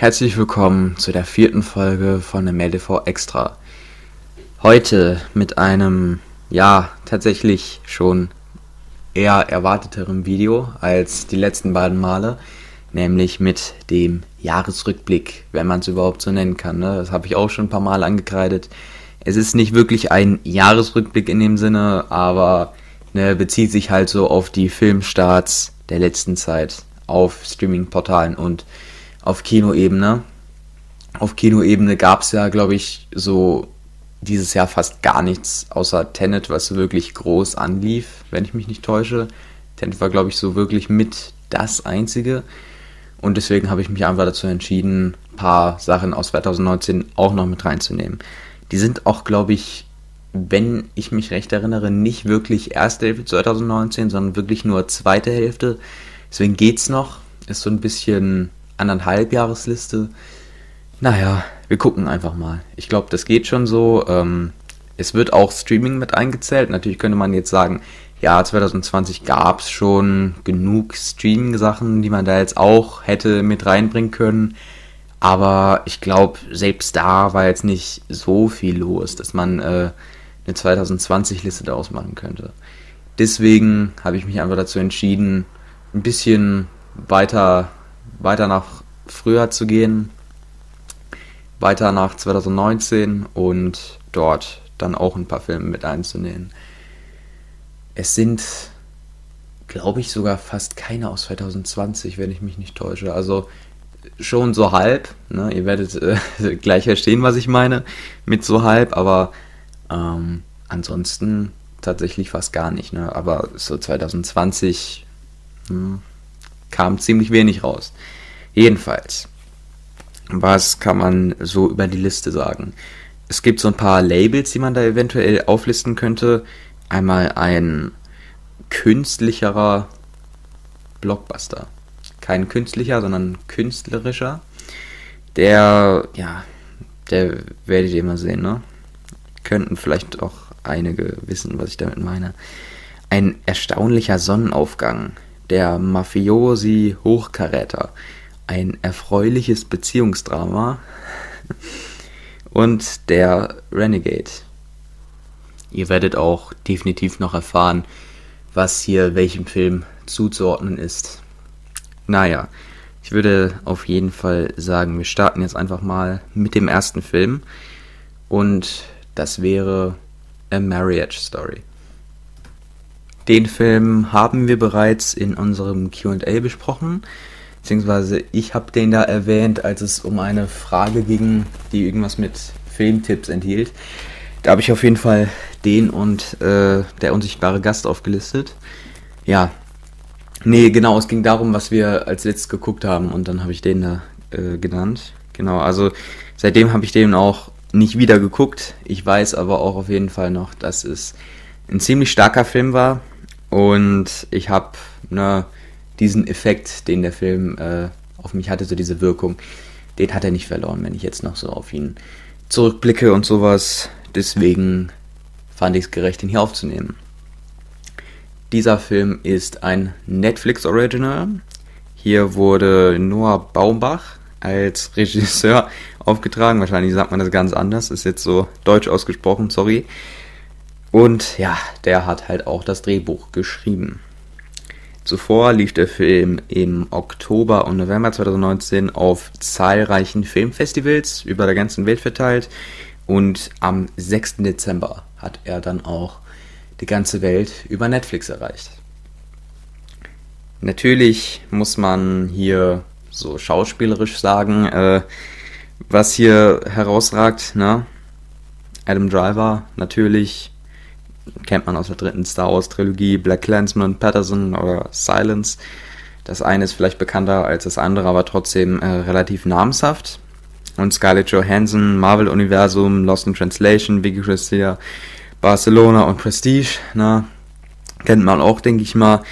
Herzlich willkommen zu der vierten Folge von der MLTV Extra. Heute mit einem, ja, tatsächlich schon eher erwarteterem Video als die letzten beiden Male, nämlich mit dem Jahresrückblick, wenn man es überhaupt so nennen kann. Ne? Das habe ich auch schon ein paar Mal angekreidet. Es ist nicht wirklich ein Jahresrückblick in dem Sinne, aber ne, bezieht sich halt so auf die Filmstarts der letzten Zeit auf Streaming-Portalen und auf Kinoebene. Auf Kinoebene gab es ja, glaube ich, so dieses Jahr fast gar nichts außer Tenet, was wirklich groß anlief, wenn ich mich nicht täusche. Tenet war, glaube ich, so wirklich mit das einzige. Und deswegen habe ich mich einfach dazu entschieden, ein paar Sachen aus 2019 auch noch mit reinzunehmen. Die sind auch, glaube ich, wenn ich mich recht erinnere, nicht wirklich erste Hälfte 2019, sondern wirklich nur zweite Hälfte. Deswegen geht's noch. Ist so ein bisschen anderthalb Jahresliste. Naja, wir gucken einfach mal. Ich glaube, das geht schon so. Ähm, es wird auch Streaming mit eingezählt. Natürlich könnte man jetzt sagen, ja, 2020 gab es schon genug Streaming-Sachen, die man da jetzt auch hätte mit reinbringen können. Aber ich glaube, selbst da war jetzt nicht so viel los, dass man äh, eine 2020-Liste daraus machen könnte. Deswegen habe ich mich einfach dazu entschieden, ein bisschen weiter weiter nach früher zu gehen, weiter nach 2019 und dort dann auch ein paar Filme mit einzunehmen. Es sind, glaube ich, sogar fast keine aus 2020, wenn ich mich nicht täusche. Also schon so halb. Ne? Ihr werdet äh, gleich verstehen, was ich meine mit so halb, aber ähm, ansonsten tatsächlich fast gar nicht. Ne? Aber so 2020 hm, kam ziemlich wenig raus. Jedenfalls, was kann man so über die Liste sagen? Es gibt so ein paar Labels, die man da eventuell auflisten könnte. Einmal ein künstlicherer Blockbuster. Kein künstlicher, sondern künstlerischer. Der, ja, der werdet ihr mal sehen, ne? Könnten vielleicht auch einige wissen, was ich damit meine. Ein erstaunlicher Sonnenaufgang der Mafiosi Hochkaräter, ein erfreuliches Beziehungsdrama und der Renegade. Ihr werdet auch definitiv noch erfahren, was hier welchem Film zuzuordnen ist. Naja, ich würde auf jeden Fall sagen, wir starten jetzt einfach mal mit dem ersten Film und das wäre A Marriage Story. Den Film haben wir bereits in unserem QA besprochen, beziehungsweise ich habe den da erwähnt, als es um eine Frage ging, die irgendwas mit Filmtipps enthielt. Da habe ich auf jeden Fall den und äh, der unsichtbare Gast aufgelistet. Ja, nee, genau, es ging darum, was wir als letztes geguckt haben und dann habe ich den da äh, genannt. Genau, also seitdem habe ich den auch nicht wieder geguckt. Ich weiß aber auch auf jeden Fall noch, dass es ein ziemlich starker Film war, und ich habe ne, diesen Effekt, den der Film äh, auf mich hatte, so diese Wirkung, den hat er nicht verloren, wenn ich jetzt noch so auf ihn zurückblicke und sowas. Deswegen fand ich es gerecht, ihn hier aufzunehmen. Dieser Film ist ein Netflix Original. Hier wurde Noah Baumbach als Regisseur aufgetragen. Wahrscheinlich sagt man das ganz anders. Ist jetzt so deutsch ausgesprochen, sorry. Und ja, der hat halt auch das Drehbuch geschrieben. Zuvor lief der Film im Oktober und November 2019 auf zahlreichen Filmfestivals über der ganzen Welt verteilt und am 6. Dezember hat er dann auch die ganze Welt über Netflix erreicht. Natürlich muss man hier so schauspielerisch sagen, äh, was hier herausragt, ne? Adam Driver natürlich kennt man aus der dritten Star Wars Trilogie, Black Clansman, Patterson oder Silence. Das eine ist vielleicht bekannter als das andere, aber trotzdem äh, relativ namenshaft. Und Scarlett Johansson, Marvel-Universum, Lost in Translation, Vicky Cristina, Barcelona und Prestige, na, kennt man auch, denke ich mal.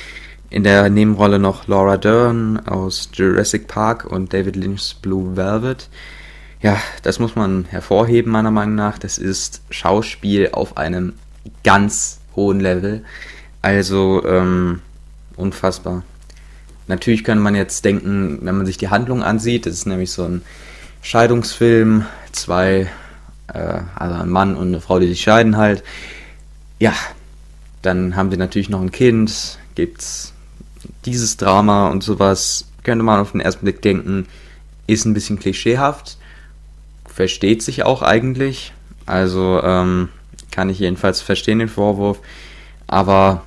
In der Nebenrolle noch Laura Dern aus Jurassic Park und David Lynch's Blue Velvet. Ja, das muss man hervorheben, meiner Meinung nach. Das ist Schauspiel auf einem ganz hohen Level. Also ähm, unfassbar. natürlich könnte man jetzt denken, wenn man sich die Handlung ansieht, das ist nämlich so ein Scheidungsfilm, zwei, äh, also ein Mann und eine Frau, die sich scheiden halt. Ja, dann haben sie natürlich noch ein Kind, gibt's dieses Drama und sowas, könnte man auf den ersten Blick denken, ist ein bisschen klischeehaft, versteht sich auch eigentlich, also ähm, kann ich jedenfalls verstehen den Vorwurf, aber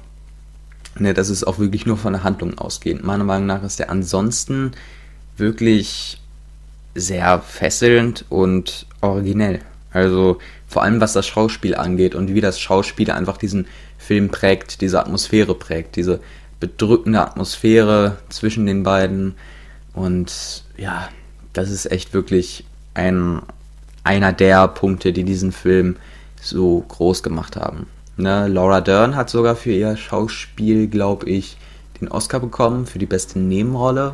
ne, das ist auch wirklich nur von der Handlung ausgehend. Meiner Meinung nach ist der ansonsten wirklich sehr fesselnd und originell. Also vor allem was das Schauspiel angeht und wie das Schauspiel einfach diesen Film prägt, diese Atmosphäre prägt, diese bedrückende Atmosphäre zwischen den beiden. Und ja, das ist echt wirklich ein, einer der Punkte, die diesen Film so groß gemacht haben. Ne, Laura Dern hat sogar für ihr Schauspiel, glaube ich, den Oscar bekommen für die beste Nebenrolle.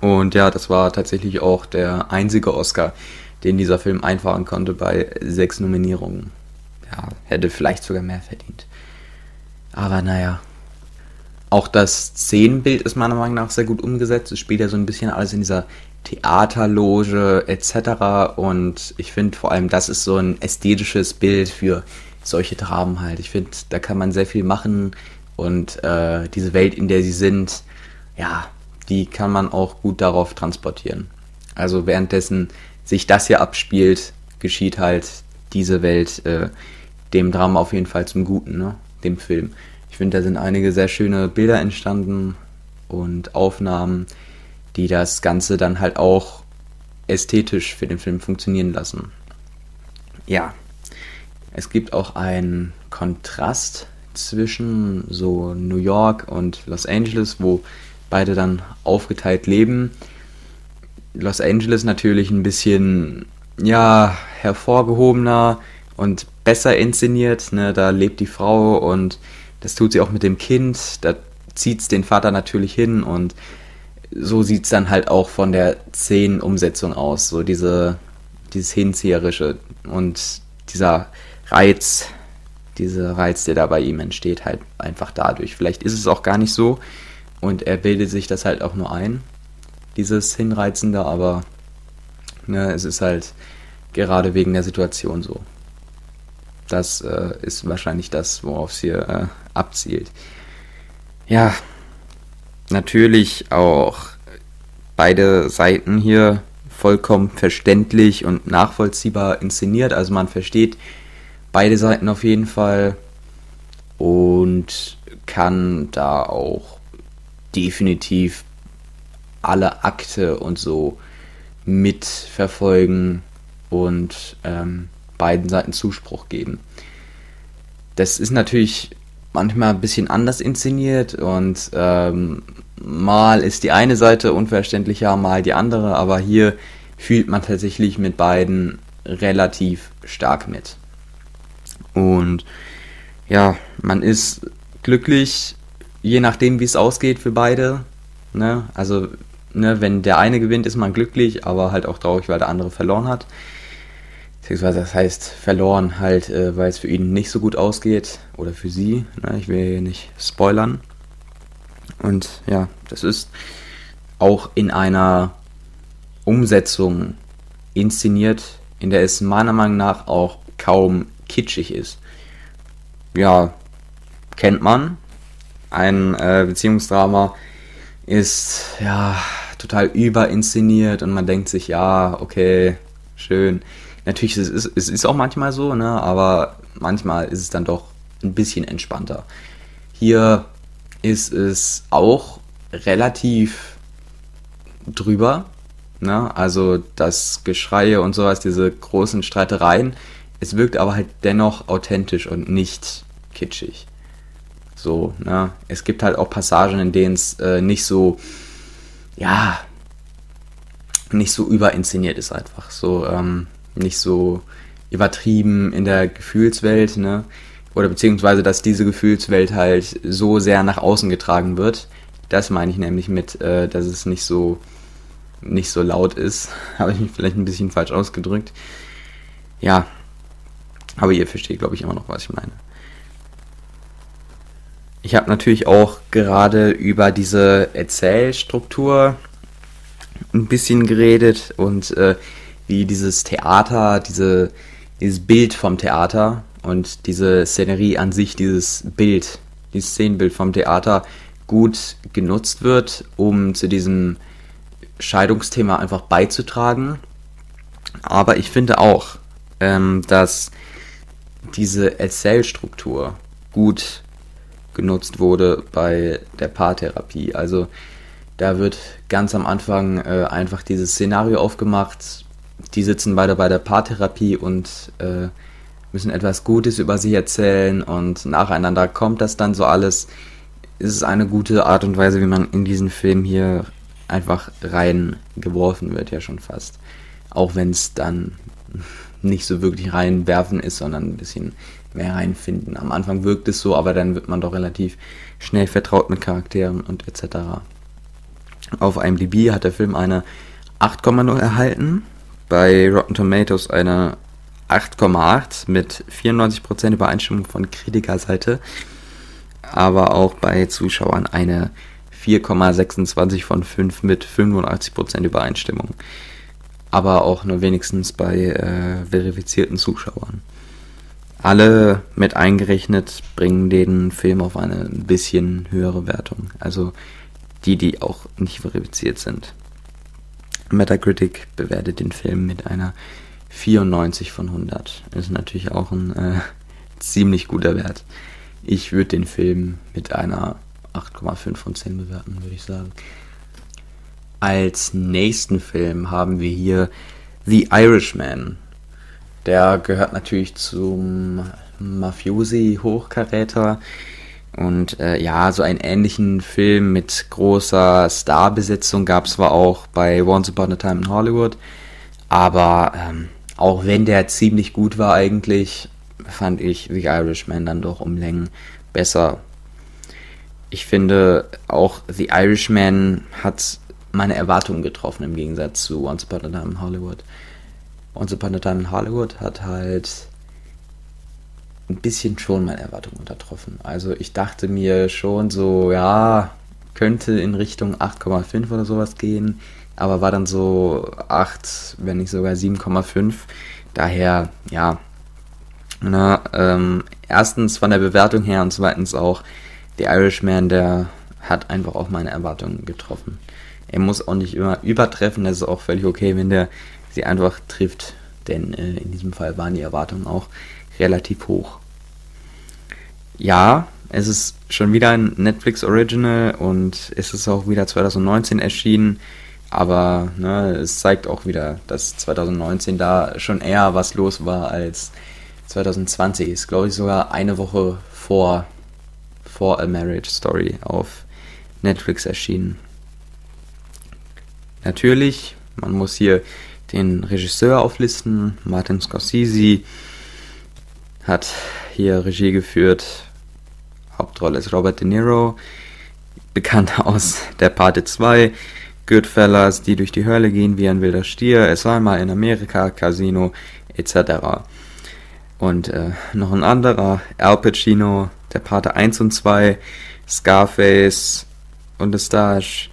Und ja, das war tatsächlich auch der einzige Oscar, den dieser Film einfahren konnte bei sechs Nominierungen. Ja, hätte vielleicht sogar mehr verdient. Aber naja. Auch das Szenenbild ist meiner Meinung nach sehr gut umgesetzt. Es spielt ja so ein bisschen alles in dieser Theaterloge etc. Und ich finde vor allem, das ist so ein ästhetisches Bild für solche Dramen halt. Ich finde, da kann man sehr viel machen und äh, diese Welt, in der sie sind, ja, die kann man auch gut darauf transportieren. Also währenddessen sich das hier abspielt, geschieht halt diese Welt äh, dem Drama auf jeden Fall zum Guten, ne? dem Film. Ich finde, da sind einige sehr schöne Bilder entstanden und Aufnahmen, die das Ganze dann halt auch ästhetisch für den Film funktionieren lassen. Ja, es gibt auch einen Kontrast zwischen so New York und Los Angeles, wo beide dann aufgeteilt leben. Los Angeles natürlich ein bisschen, ja, hervorgehobener und besser inszeniert. Ne? Da lebt die Frau und das tut sie auch mit dem Kind. Da zieht es den Vater natürlich hin und so sieht es dann halt auch von der Szenenumsetzung aus. So diese, dieses Hinzieherische und dieser Reiz, dieser Reiz, der da bei ihm entsteht, halt einfach dadurch. Vielleicht ist es auch gar nicht so und er bildet sich das halt auch nur ein, dieses Hinreizende, aber ne, es ist halt gerade wegen der Situation so. Das äh, ist wahrscheinlich das, worauf es hier äh, abzielt. Ja, natürlich auch beide Seiten hier vollkommen verständlich und nachvollziehbar inszeniert. Also man versteht beide Seiten auf jeden Fall und kann da auch definitiv alle Akte und so mitverfolgen und ähm, beiden Seiten Zuspruch geben. Das ist natürlich manchmal ein bisschen anders inszeniert und ähm, mal ist die eine Seite unverständlicher, mal die andere, aber hier fühlt man tatsächlich mit beiden relativ stark mit. Und ja, man ist glücklich, je nachdem, wie es ausgeht für beide. Ne? Also, ne, wenn der eine gewinnt, ist man glücklich, aber halt auch traurig, weil der andere verloren hat. Beziehungsweise das heißt verloren halt, äh, weil es für ihn nicht so gut ausgeht. Oder für sie. Ne? Ich will hier nicht spoilern. Und ja, das ist auch in einer Umsetzung inszeniert, in der es meiner Meinung nach auch kaum kitschig ist. Ja, kennt man. Ein äh, Beziehungsdrama ist ja total überinszeniert und man denkt sich, ja, okay, schön. Natürlich, es ist, es ist auch manchmal so, ne, aber manchmal ist es dann doch ein bisschen entspannter. Hier ist es auch relativ drüber, ne, also das Geschreie und sowas, diese großen Streitereien, es wirkt aber halt dennoch authentisch und nicht kitschig. So, ne? Es gibt halt auch Passagen, in denen es äh, nicht so, ja, nicht so überinszeniert ist einfach. So, ähm, nicht so übertrieben in der Gefühlswelt, ne? Oder beziehungsweise, dass diese Gefühlswelt halt so sehr nach außen getragen wird. Das meine ich nämlich mit, äh, dass es nicht so nicht so laut ist. Habe ich mich vielleicht ein bisschen falsch ausgedrückt. Ja, aber ihr versteht, glaube ich, immer noch, was ich meine. Ich habe natürlich auch gerade über diese Erzählstruktur ein bisschen geredet und äh, wie dieses Theater, diese, dieses Bild vom Theater und diese Szenerie an sich, dieses Bild, dieses Szenenbild vom Theater gut genutzt wird, um zu diesem Scheidungsthema einfach beizutragen. Aber ich finde auch, ähm, dass diese Erzählstruktur gut genutzt wurde bei der Paartherapie. Also da wird ganz am Anfang äh, einfach dieses Szenario aufgemacht. Die sitzen beide bei der Paartherapie und äh, müssen etwas Gutes über sich erzählen und nacheinander kommt das dann so alles. Es ist eine gute Art und Weise, wie man in diesen Film hier einfach reingeworfen wird, ja schon fast. Auch wenn es dann nicht so wirklich reinwerfen ist, sondern ein bisschen mehr reinfinden. Am Anfang wirkt es so, aber dann wird man doch relativ schnell vertraut mit Charakteren und etc. Auf IMDb hat der Film eine 8,0 erhalten, bei Rotten Tomatoes eine 8,8 mit 94% Übereinstimmung von Kritikerseite, aber auch bei Zuschauern eine 4,26 von 5 mit 85% Übereinstimmung. Aber auch nur wenigstens bei äh, verifizierten Zuschauern alle mit eingerechnet bringen den Film auf eine ein bisschen höhere Wertung. Also die, die auch nicht verifiziert sind. Metacritic bewertet den Film mit einer 94 von 100. Ist natürlich auch ein äh, ziemlich guter Wert. Ich würde den Film mit einer 8,5 von 10 bewerten, würde ich sagen. Als nächsten Film haben wir hier The Irishman der gehört natürlich zum Mafiosi-Hochkaräter. Und äh, ja, so einen ähnlichen Film mit großer Starbesetzung gab es zwar auch bei Once Upon a Time in Hollywood, aber ähm, auch wenn der ziemlich gut war eigentlich, fand ich The Irishman dann doch um Längen besser. Ich finde auch The Irishman hat meine Erwartungen getroffen im Gegensatz zu Once Upon a Time in Hollywood. Once Upon a Time in Hollywood hat halt ein bisschen schon meine Erwartungen untertroffen. Also ich dachte mir schon so, ja, könnte in Richtung 8,5 oder sowas gehen, aber war dann so 8, wenn nicht sogar 7,5. Daher, ja, na, ähm, erstens von der Bewertung her und zweitens auch der Irishman, der hat einfach auch meine Erwartungen getroffen. Er muss auch nicht immer übertreffen, das ist auch völlig okay, wenn der sie einfach trifft. Denn äh, in diesem Fall waren die Erwartungen auch relativ hoch. Ja, es ist schon wieder ein Netflix Original und es ist auch wieder 2019 erschienen. Aber ne, es zeigt auch wieder, dass 2019 da schon eher was los war als 2020. Ist, glaube ich, sogar eine Woche vor, vor A Marriage Story auf Netflix erschienen. Natürlich, man muss hier den Regisseur auflisten. Martin Scorsese hat hier Regie geführt. Hauptrolle ist Robert De Niro, bekannt aus Der Pate 2, Goodfellas, die durch die Hölle gehen wie ein wilder Stier, Es war mal in Amerika, Casino, etc. Und äh, noch ein anderer, Al Pacino, Der Pate 1 und 2, Scarface und The Stash,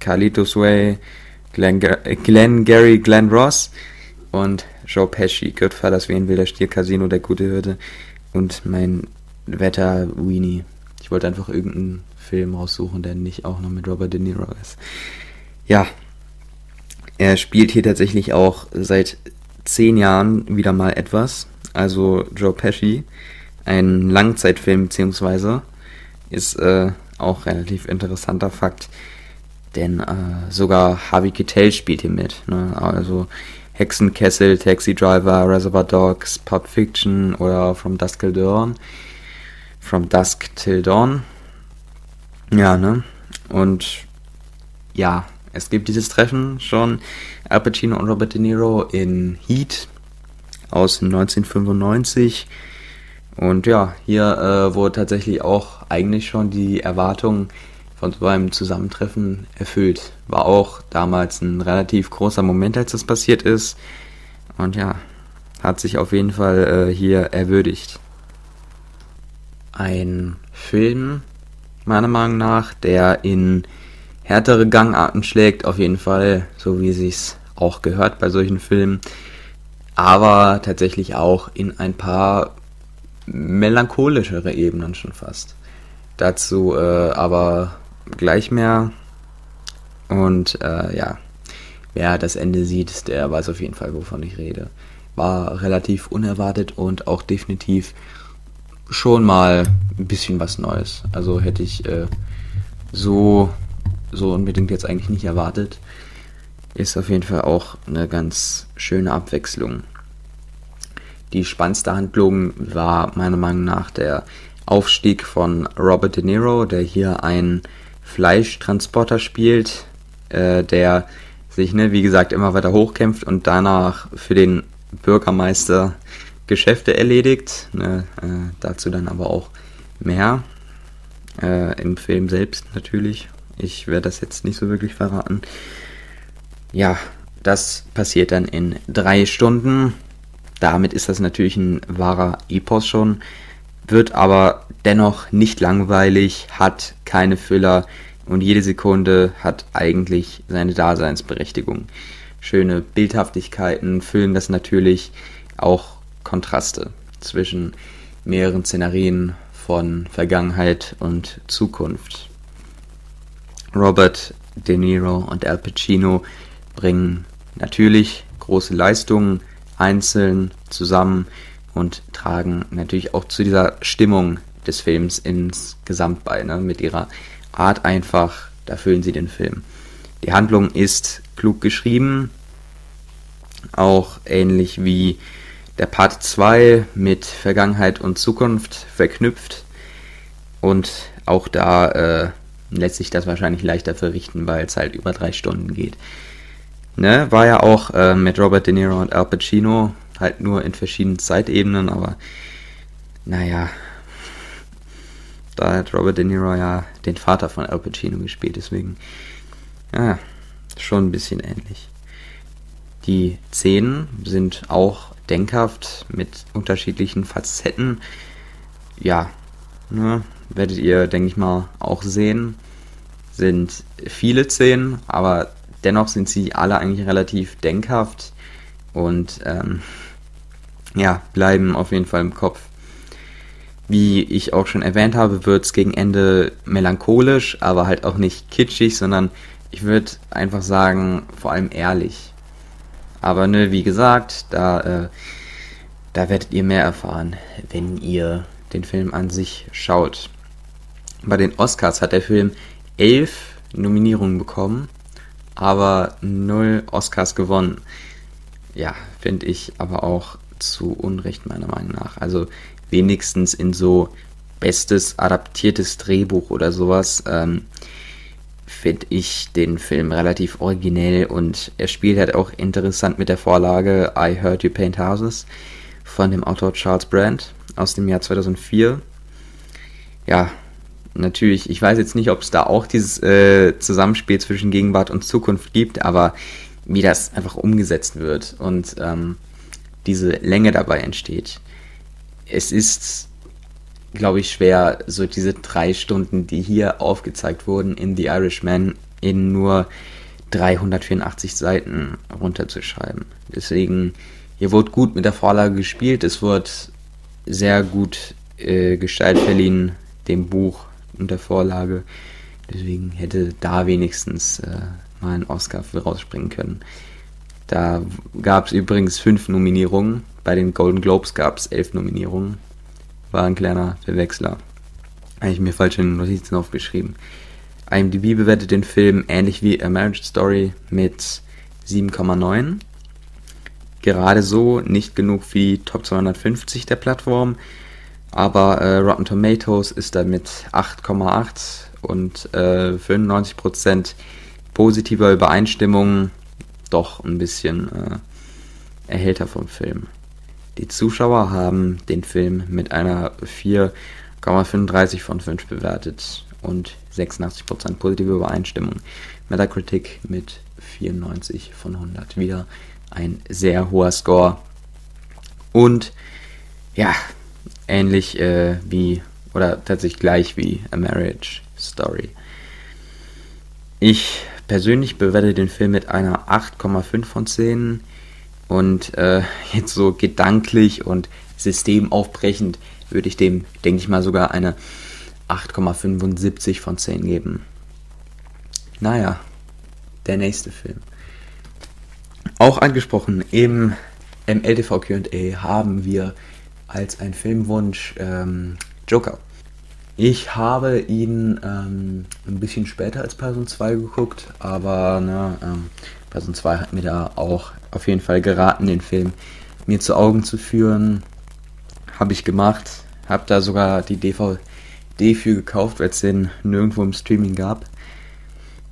Carlitos Way, Glenn, Glenn Gary, Glenn Ross und Joe Pesci, Goodfellas wie ein wilder Stier, Casino, der gute Hürde und mein Wetter Weenie. Ich wollte einfach irgendeinen Film raussuchen, der nicht auch noch mit Robert De Niro ist. Ja, er spielt hier tatsächlich auch seit zehn Jahren wieder mal etwas. Also Joe Pesci, ein Langzeitfilm beziehungsweise, ist äh, auch relativ interessanter Fakt. Denn äh, sogar Harvey Keitel spielt hier mit. Ne? Also Hexenkessel, Taxi Driver, Reservoir Dogs, Pulp Fiction oder From Dusk Till Dawn. From Dusk Till Dawn. Ja, ne? Und ja, es gibt dieses Treffen schon. Al Pacino und Robert De Niro in Heat aus 1995. Und ja, hier äh, wurde tatsächlich auch eigentlich schon die Erwartung von so einem Zusammentreffen erfüllt. War auch damals ein relativ großer Moment, als das passiert ist. Und ja, hat sich auf jeden Fall äh, hier erwürdigt. Ein Film, meiner Meinung nach, der in härtere Gangarten schlägt, auf jeden Fall, so wie sich's auch gehört bei solchen Filmen, aber tatsächlich auch in ein paar melancholischere Ebenen schon fast. Dazu äh, aber gleich mehr. Und äh, ja, wer das Ende sieht, der weiß auf jeden Fall, wovon ich rede. War relativ unerwartet und auch definitiv schon mal ein bisschen was Neues. Also hätte ich äh, so, so unbedingt jetzt eigentlich nicht erwartet. Ist auf jeden Fall auch eine ganz schöne Abwechslung. Die spannendste Handlung war meiner Meinung nach der Aufstieg von Robert De Niro, der hier einen Fleischtransporter spielt, äh, der sich, ne, wie gesagt, immer weiter hochkämpft und danach für den Bürgermeister Geschäfte erledigt. Ne, äh, dazu dann aber auch mehr. Äh, Im Film selbst natürlich. Ich werde das jetzt nicht so wirklich verraten. Ja, das passiert dann in drei Stunden. Damit ist das natürlich ein wahrer Epos schon, wird aber dennoch nicht langweilig, hat keine Füller und jede Sekunde hat eigentlich seine Daseinsberechtigung. Schöne Bildhaftigkeiten füllen das natürlich auch Kontraste zwischen mehreren Szenarien von Vergangenheit und Zukunft. Robert De Niro und Al Pacino bringen natürlich große Leistungen einzeln zusammen und tragen natürlich auch zu dieser Stimmung des Films insgesamt bei. Ne? Mit ihrer Art einfach, da füllen sie den Film. Die Handlung ist klug geschrieben, auch ähnlich wie der Part 2 mit Vergangenheit und Zukunft verknüpft. Und auch da äh, lässt sich das wahrscheinlich leichter verrichten, weil es halt über drei Stunden geht. Ne, war ja auch äh, mit Robert De Niro und Al Pacino, halt nur in verschiedenen Zeitebenen, aber naja, da hat Robert De Niro ja den Vater von Al Pacino gespielt, deswegen, ja, schon ein bisschen ähnlich. Die Szenen sind auch denkhaft mit unterschiedlichen Facetten. Ja, ne, werdet ihr, denke ich mal, auch sehen. Sind viele Szenen, aber dennoch sind sie alle eigentlich relativ denkhaft und ähm, ja, bleiben auf jeden Fall im Kopf. Wie ich auch schon erwähnt habe, wird es gegen Ende melancholisch, aber halt auch nicht kitschig, sondern ich würde einfach sagen, vor allem ehrlich. Aber ne, wie gesagt, da, äh, da werdet ihr mehr erfahren, wenn ihr den Film an sich schaut. Bei den Oscars hat der Film elf Nominierungen bekommen aber null Oscars gewonnen. Ja, finde ich aber auch zu Unrecht meiner Meinung nach. Also wenigstens in so bestes adaptiertes Drehbuch oder sowas ähm, finde ich den Film relativ originell und er spielt halt auch interessant mit der Vorlage I Heard You Paint Houses von dem Autor Charles Brandt aus dem Jahr 2004. Ja, natürlich, ich weiß jetzt nicht, ob es da auch dieses äh, Zusammenspiel zwischen Gegenwart und Zukunft gibt, aber wie das einfach umgesetzt wird und ähm, diese Länge dabei entsteht. Es ist, glaube ich, schwer, so diese drei Stunden, die hier aufgezeigt wurden in The Irishman, in nur 384 Seiten runterzuschreiben. Deswegen, hier wurde gut mit der Vorlage gespielt, es wurde sehr gut äh, Gestalt verliehen dem Buch und der Vorlage. Deswegen hätte da wenigstens äh, mal ein Oscar für rausspringen können. Da gab es übrigens fünf Nominierungen. Bei den Golden Globes gab es elf Nominierungen. War ein kleiner Verwechsler. Habe ich mir falsche Notizen aufgeschrieben. IMDb bewertet den Film ähnlich wie A Marriage Story mit 7,9. Gerade so nicht genug wie Top 250 der Plattform, aber äh, Rotten Tomatoes ist da mit 8,8 und äh, 95% positiver Übereinstimmung doch ein bisschen äh, erhälter vom Film. Die Zuschauer haben den Film mit einer 4,35 von 5 bewertet und 86% positive Übereinstimmung. Metacritic mit 94 von 100. Wieder ein sehr hoher Score. Und ja, ähnlich äh, wie Oder tatsächlich gleich wie A Marriage Story. Ich persönlich bewerte den Film mit einer 8,5 von 10 und äh, jetzt so gedanklich und systemaufbrechend würde ich dem, denke ich mal, sogar eine 8,75 von 10 geben. Naja, der nächste Film. Auch angesprochen im MLTV QA haben wir als ein Filmwunsch ähm, Joker. Ich habe ihn ähm, ein bisschen später als Person 2 geguckt, aber ne, ähm, Person 2 hat mir da auch auf jeden Fall geraten, den Film mir zu Augen zu führen. Habe ich gemacht, habe da sogar die DVD für gekauft, weil es den nirgendwo im Streaming gab.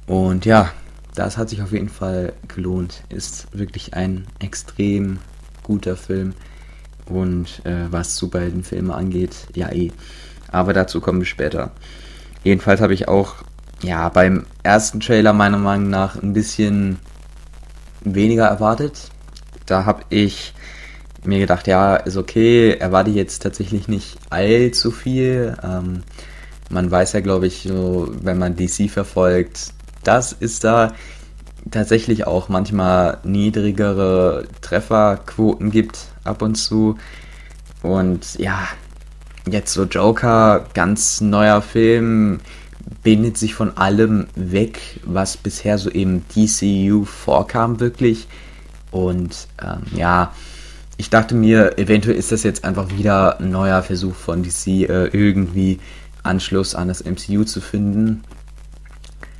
Und ja, das hat sich auf jeden Fall gelohnt. Ist wirklich ein extrem guter Film. Und äh, was Superheldenfilme angeht, ja eh. Aber dazu kommen wir später. Jedenfalls habe ich auch, ja, beim ersten Trailer meiner Meinung nach ein bisschen weniger erwartet. Da habe ich mir gedacht, ja, ist okay, erwarte ich jetzt tatsächlich nicht allzu viel. Ähm, man weiß ja, glaube ich, so, wenn man DC verfolgt, das ist da tatsächlich auch manchmal niedrigere Trefferquoten gibt ab und zu. Und ja, jetzt so Joker, ganz neuer Film, bindet sich von allem weg, was bisher so im DCU vorkam, wirklich. Und ähm, ja, ich dachte mir, eventuell ist das jetzt einfach wieder ein neuer Versuch von DC, äh, irgendwie Anschluss an das MCU zu finden.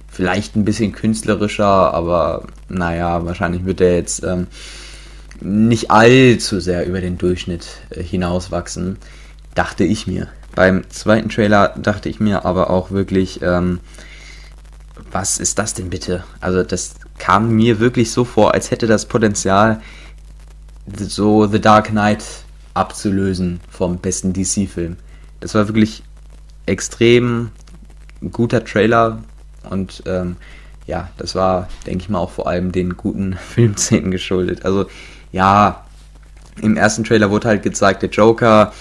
Vielleicht ein bisschen künstlerischer, aber naja, wahrscheinlich wird er jetzt ähm, nicht allzu sehr über den Durchschnitt äh, hinauswachsen, dachte ich mir. Beim zweiten Trailer dachte ich mir aber auch wirklich, ähm, was ist das denn bitte? Also das kam mir wirklich so vor, als hätte das Potenzial, so The Dark Knight abzulösen vom besten DC-Film. Das war wirklich extrem guter Trailer und ähm, ja, das war, denke ich mal, auch vor allem den guten Filmszenen geschuldet. Also ja, im ersten Trailer wurde halt gezeigt, der Joker,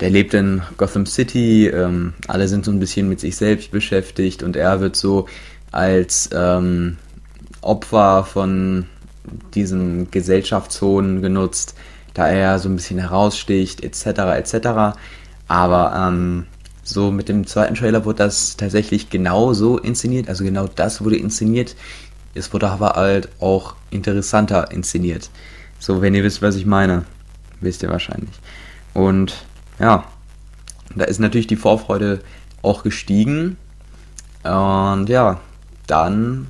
der lebt in Gotham City, ähm, alle sind so ein bisschen mit sich selbst beschäftigt und er wird so als ähm, Opfer von diesen Gesellschaftszonen genutzt, da er so ein bisschen heraussticht, etc. etc. Aber ähm, so mit dem zweiten Trailer wurde das tatsächlich genau so inszeniert, also genau das wurde inszeniert. Es wurde aber halt auch interessanter inszeniert. So, wenn ihr wisst, was ich meine, wisst ihr wahrscheinlich. Und ja, da ist natürlich die Vorfreude auch gestiegen. Und ja, dann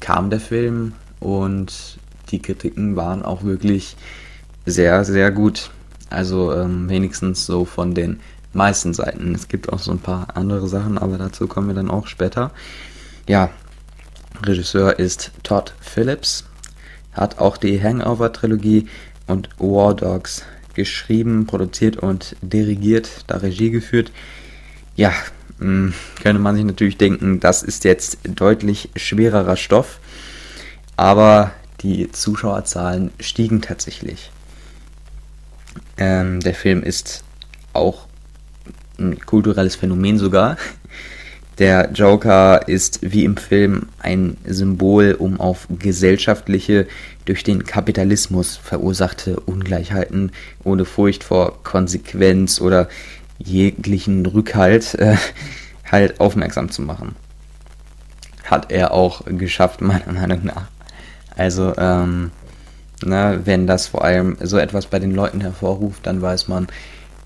kam der Film und die Kritiken waren auch wirklich sehr, sehr gut. Also ähm, wenigstens so von den meisten Seiten. Es gibt auch so ein paar andere Sachen, aber dazu kommen wir dann auch später. Ja, Regisseur ist Todd Phillips, hat auch die Hangover-Trilogie und War Dogs geschrieben, produziert und dirigiert, da Regie geführt. Ja, hm, könnte man sich natürlich denken, das ist jetzt deutlich schwererer Stoff, aber die Zuschauerzahlen stiegen tatsächlich. Ähm, der Film ist auch ein kulturelles Phänomen sogar. Der Joker ist wie im Film ein Symbol, um auf gesellschaftliche, durch den Kapitalismus verursachte Ungleichheiten ohne Furcht vor Konsequenz oder jeglichen Rückhalt äh, halt aufmerksam zu machen. Hat er auch geschafft, meiner Meinung nach. Also, ähm, na, wenn das vor allem so etwas bei den Leuten hervorruft, dann weiß man,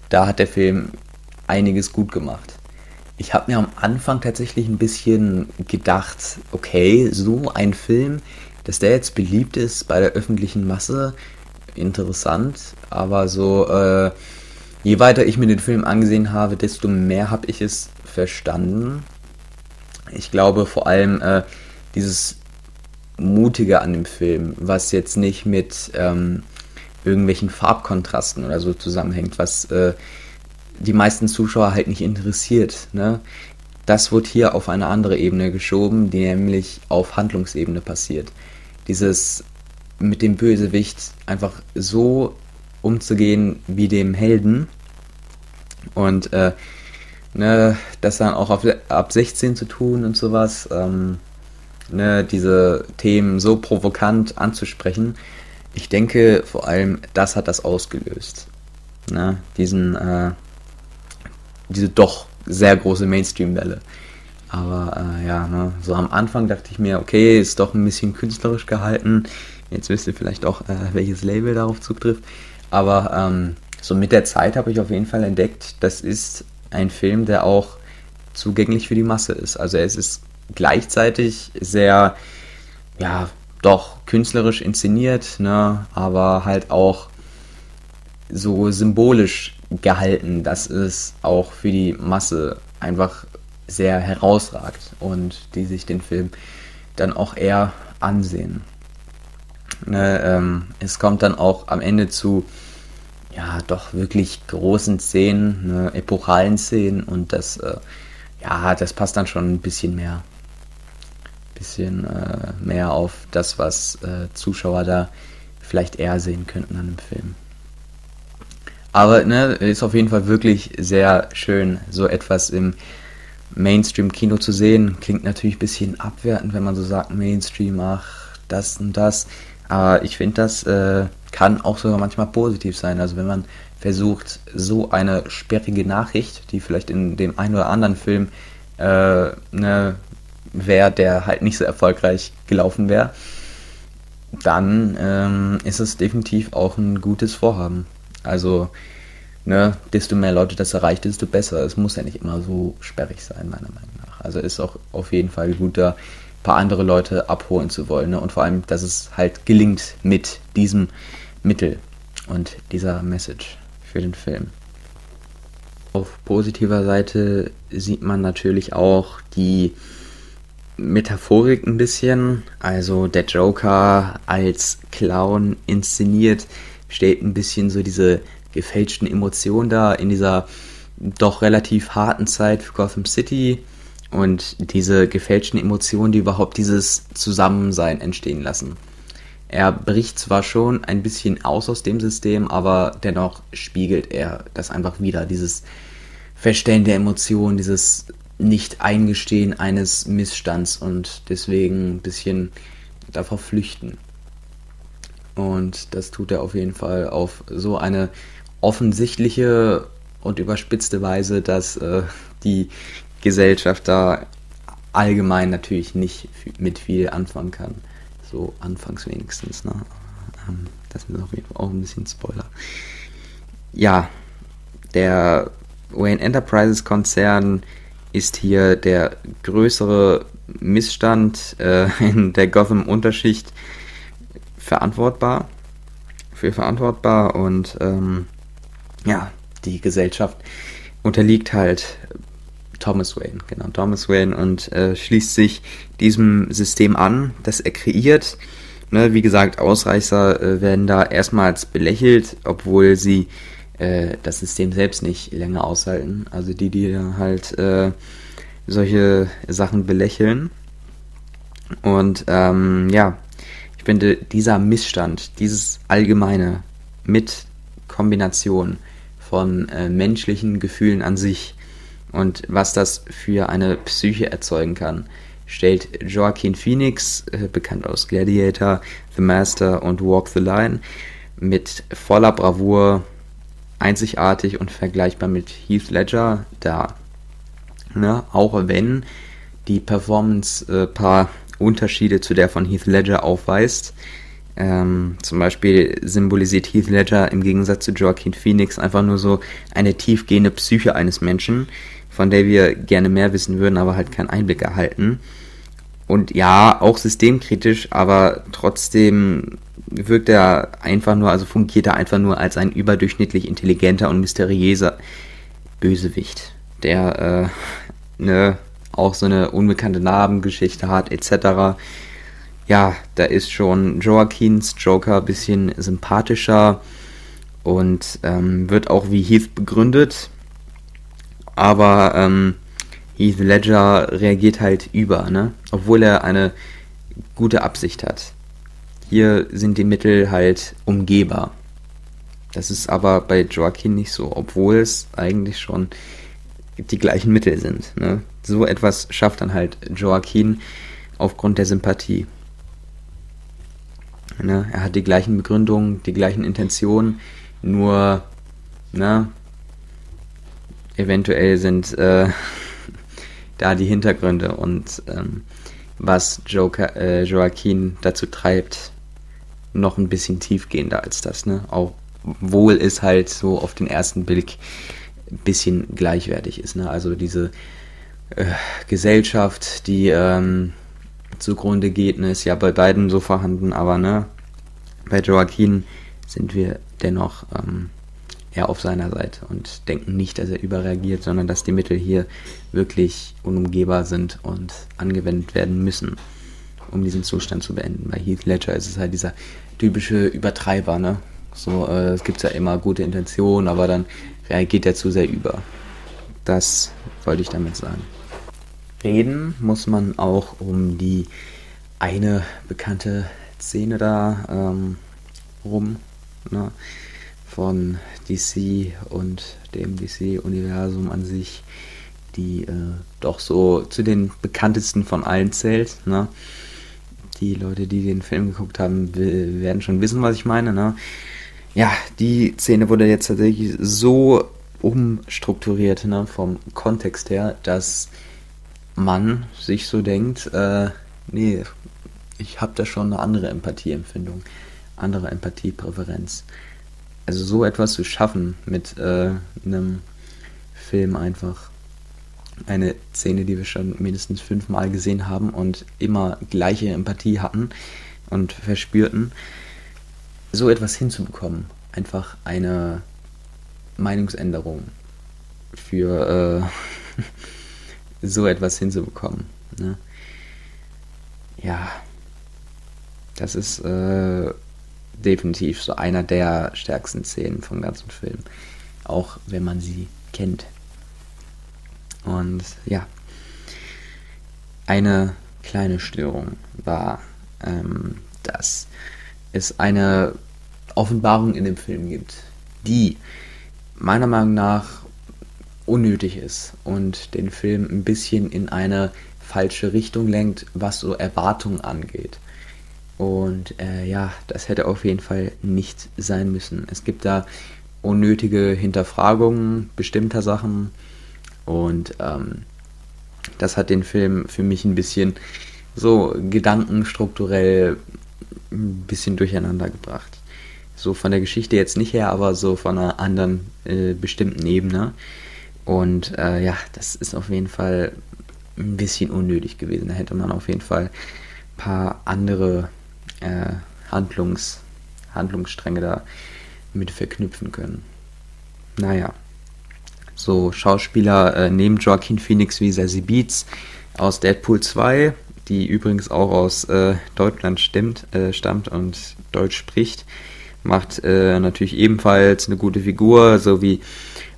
da hat der Film einiges gut gemacht ich habe mir am Anfang tatsächlich ein bisschen gedacht, okay, so ein Film, dass der jetzt beliebt ist bei der öffentlichen Masse, interessant, aber so, äh, je weiter ich mir den Film angesehen habe, desto mehr habe ich es verstanden. Ich glaube vor allem äh, dieses Mutige an dem Film, was jetzt nicht mit ähm, irgendwelchen Farbkontrasten oder so zusammenhängt, was äh, die meisten Zuschauer halt nicht interessiert. Ne? Das wird hier auf eine andere Ebene geschoben, die nämlich auf Handlungsebene passiert. Dieses mit dem Bösewicht einfach so umzugehen wie dem Helden und äh, ne, das dann auch auf, ab 16 zu tun und sowas, ähm, ne, diese Themen so provokant anzusprechen, ich denke vor allem, das hat das ausgelöst. Ne, diesen, äh, diese doch sehr große Mainstream-Welle. Aber äh, ja, ne, so am Anfang dachte ich mir, okay, ist doch ein bisschen künstlerisch gehalten. Jetzt wisst ihr vielleicht auch, äh, welches Label darauf zutrifft. Aber ähm, so mit der Zeit habe ich auf jeden Fall entdeckt, das ist ein Film, der auch zugänglich für die Masse ist. Also es ist gleichzeitig sehr, ja, doch künstlerisch inszeniert, ne, aber halt auch so symbolisch gehalten, dass es auch für die Masse einfach sehr herausragt und die sich den Film dann auch eher ansehen. Ne, ähm, es kommt dann auch am Ende zu ja doch wirklich großen Szenen, ne, epochalen Szenen und das äh, ja das passt dann schon ein bisschen mehr, bisschen äh, mehr auf das, was äh, Zuschauer da vielleicht eher sehen könnten an dem Film. Aber ne, ist auf jeden Fall wirklich sehr schön, so etwas im Mainstream-Kino zu sehen. Klingt natürlich ein bisschen abwertend, wenn man so sagt, Mainstream, ach, das und das. Aber ich finde, das äh, kann auch sogar manchmal positiv sein. Also wenn man versucht, so eine sperrige Nachricht, die vielleicht in dem einen oder anderen Film äh, ne, wäre, der halt nicht so erfolgreich gelaufen wäre, dann ähm, ist es definitiv auch ein gutes Vorhaben. Also, ne, desto mehr Leute das erreicht, desto besser. Es muss ja nicht immer so sperrig sein, meiner Meinung nach. Also ist auch auf jeden Fall gut, da ein paar andere Leute abholen zu wollen. Ne? Und vor allem, dass es halt gelingt mit diesem Mittel und dieser Message für den Film. Auf positiver Seite sieht man natürlich auch die Metaphorik ein bisschen. Also der Joker als Clown inszeniert steht ein bisschen so diese gefälschten Emotionen da in dieser doch relativ harten Zeit für Gotham City und diese gefälschten Emotionen, die überhaupt dieses Zusammensein entstehen lassen. Er bricht zwar schon ein bisschen aus aus dem System, aber dennoch spiegelt er das einfach wieder, dieses Verstellen der Emotionen, dieses Nicht-Eingestehen eines Missstands und deswegen ein bisschen davor flüchten. Und das tut er auf jeden Fall auf so eine offensichtliche und überspitzte Weise, dass äh, die Gesellschaft da allgemein natürlich nicht mit viel anfangen kann. So anfangs wenigstens. Ne? Ähm, das ist auf jeden Fall auch ein bisschen Spoiler. Ja, der Wayne Enterprises Konzern ist hier der größere Missstand äh, in der Gotham-Unterschicht verantwortbar, für verantwortbar und ähm, ja, die Gesellschaft unterliegt halt Thomas Wayne, genau, Thomas Wayne und äh, schließt sich diesem System an, das er kreiert. Ne, wie gesagt, Ausreißer äh, werden da erstmals belächelt, obwohl sie äh, das System selbst nicht länger aushalten. Also die, die halt äh, solche Sachen belächeln. Und ähm, ja, finde, dieser Missstand, dieses Allgemeine mit Kombination von äh, menschlichen Gefühlen an sich und was das für eine Psyche erzeugen kann, stellt Joaquin Phoenix, äh, bekannt aus Gladiator, The Master und Walk the Line, mit voller Bravour einzigartig und vergleichbar mit Heath Ledger dar. Ne? Auch wenn die Performance äh, paar Unterschiede zu der von Heath Ledger aufweist. Ähm, zum Beispiel symbolisiert Heath Ledger im Gegensatz zu Joaquin Phoenix einfach nur so eine tiefgehende Psyche eines Menschen, von der wir gerne mehr wissen würden, aber halt keinen Einblick erhalten. Und ja, auch systemkritisch, aber trotzdem wirkt er einfach nur, also fungiert er einfach nur als ein überdurchschnittlich intelligenter und mysteriöser Bösewicht, der äh, ne, auch so eine unbekannte Narbengeschichte hat, etc. Ja, da ist schon Joaquins Joker ein bisschen sympathischer und ähm, wird auch wie Heath begründet. Aber ähm, Heath Ledger reagiert halt über, ne? Obwohl er eine gute Absicht hat. Hier sind die Mittel halt umgehbar. Das ist aber bei Joaquin nicht so, obwohl es eigentlich schon die gleichen Mittel sind. Ne? So etwas schafft dann halt Joaquin aufgrund der Sympathie. Ne? Er hat die gleichen Begründungen, die gleichen Intentionen, nur ne, eventuell sind äh, da die Hintergründe und ähm, was Joker, äh, Joaquin dazu treibt, noch ein bisschen tiefgehender als das. Ne? Auch wohl halt so auf den ersten Blick ein bisschen gleichwertig ist. Ne? Also diese äh, Gesellschaft, die ähm, zugrunde geht, ne, ist ja bei beiden so vorhanden, aber ne, bei Joaquin sind wir dennoch ähm, eher auf seiner Seite und denken nicht, dass er überreagiert, sondern dass die Mittel hier wirklich unumgehbar sind und angewendet werden müssen, um diesen Zustand zu beenden. Bei Heath Ledger ist es halt dieser typische Übertreiber, ne? So, äh, es gibt ja immer gute Intentionen, aber dann reagiert er zu sehr über. Das wollte ich damit sagen. Reden muss man auch um die eine bekannte Szene da ähm, rum, ne? von DC und dem DC-Universum an sich, die äh, doch so zu den bekanntesten von allen zählt. Ne? Die Leute, die den Film geguckt haben, werden schon wissen, was ich meine. Ne? Ja, die Szene wurde jetzt tatsächlich so umstrukturiert ne, vom Kontext her, dass man sich so denkt, äh, nee, ich habe da schon eine andere Empathieempfindung, andere Empathiepräferenz also so etwas zu schaffen mit äh, einem Film einfach. Eine Szene, die wir schon mindestens fünfmal gesehen haben und immer gleiche Empathie hatten und verspürten. So etwas hinzubekommen. Einfach eine Meinungsänderung für äh, so etwas hinzubekommen. Ne? Ja, das ist äh, definitiv so einer der stärksten Szenen vom ganzen Film. Auch wenn man sie kennt. Und ja, eine kleine Störung war, ähm, dass es eine Offenbarung in dem Film gibt, die meiner Meinung nach unnötig ist und den Film ein bisschen in eine falsche Richtung lenkt, was so Erwartungen angeht. Und äh, ja, das hätte auf jeden Fall nicht sein müssen. Es gibt da unnötige Hinterfragungen bestimmter Sachen und ähm, das hat den Film für mich ein bisschen so gedankenstrukturell ein bisschen durcheinander gebracht. So von der Geschichte jetzt nicht her, aber so von einer anderen äh, bestimmten Ebene. Und äh, ja, das ist auf jeden Fall ein bisschen unnötig gewesen. Da hätte man auf jeden Fall ein paar andere äh, Handlungs, Handlungsstränge da mit verknüpfen können. Naja, so Schauspieler äh, neben Joaquin Phoenix wie Sassy Beats aus Deadpool 2, die übrigens auch aus äh, Deutschland stimmt, äh, stammt und Deutsch spricht, macht äh, natürlich ebenfalls eine gute Figur, so wie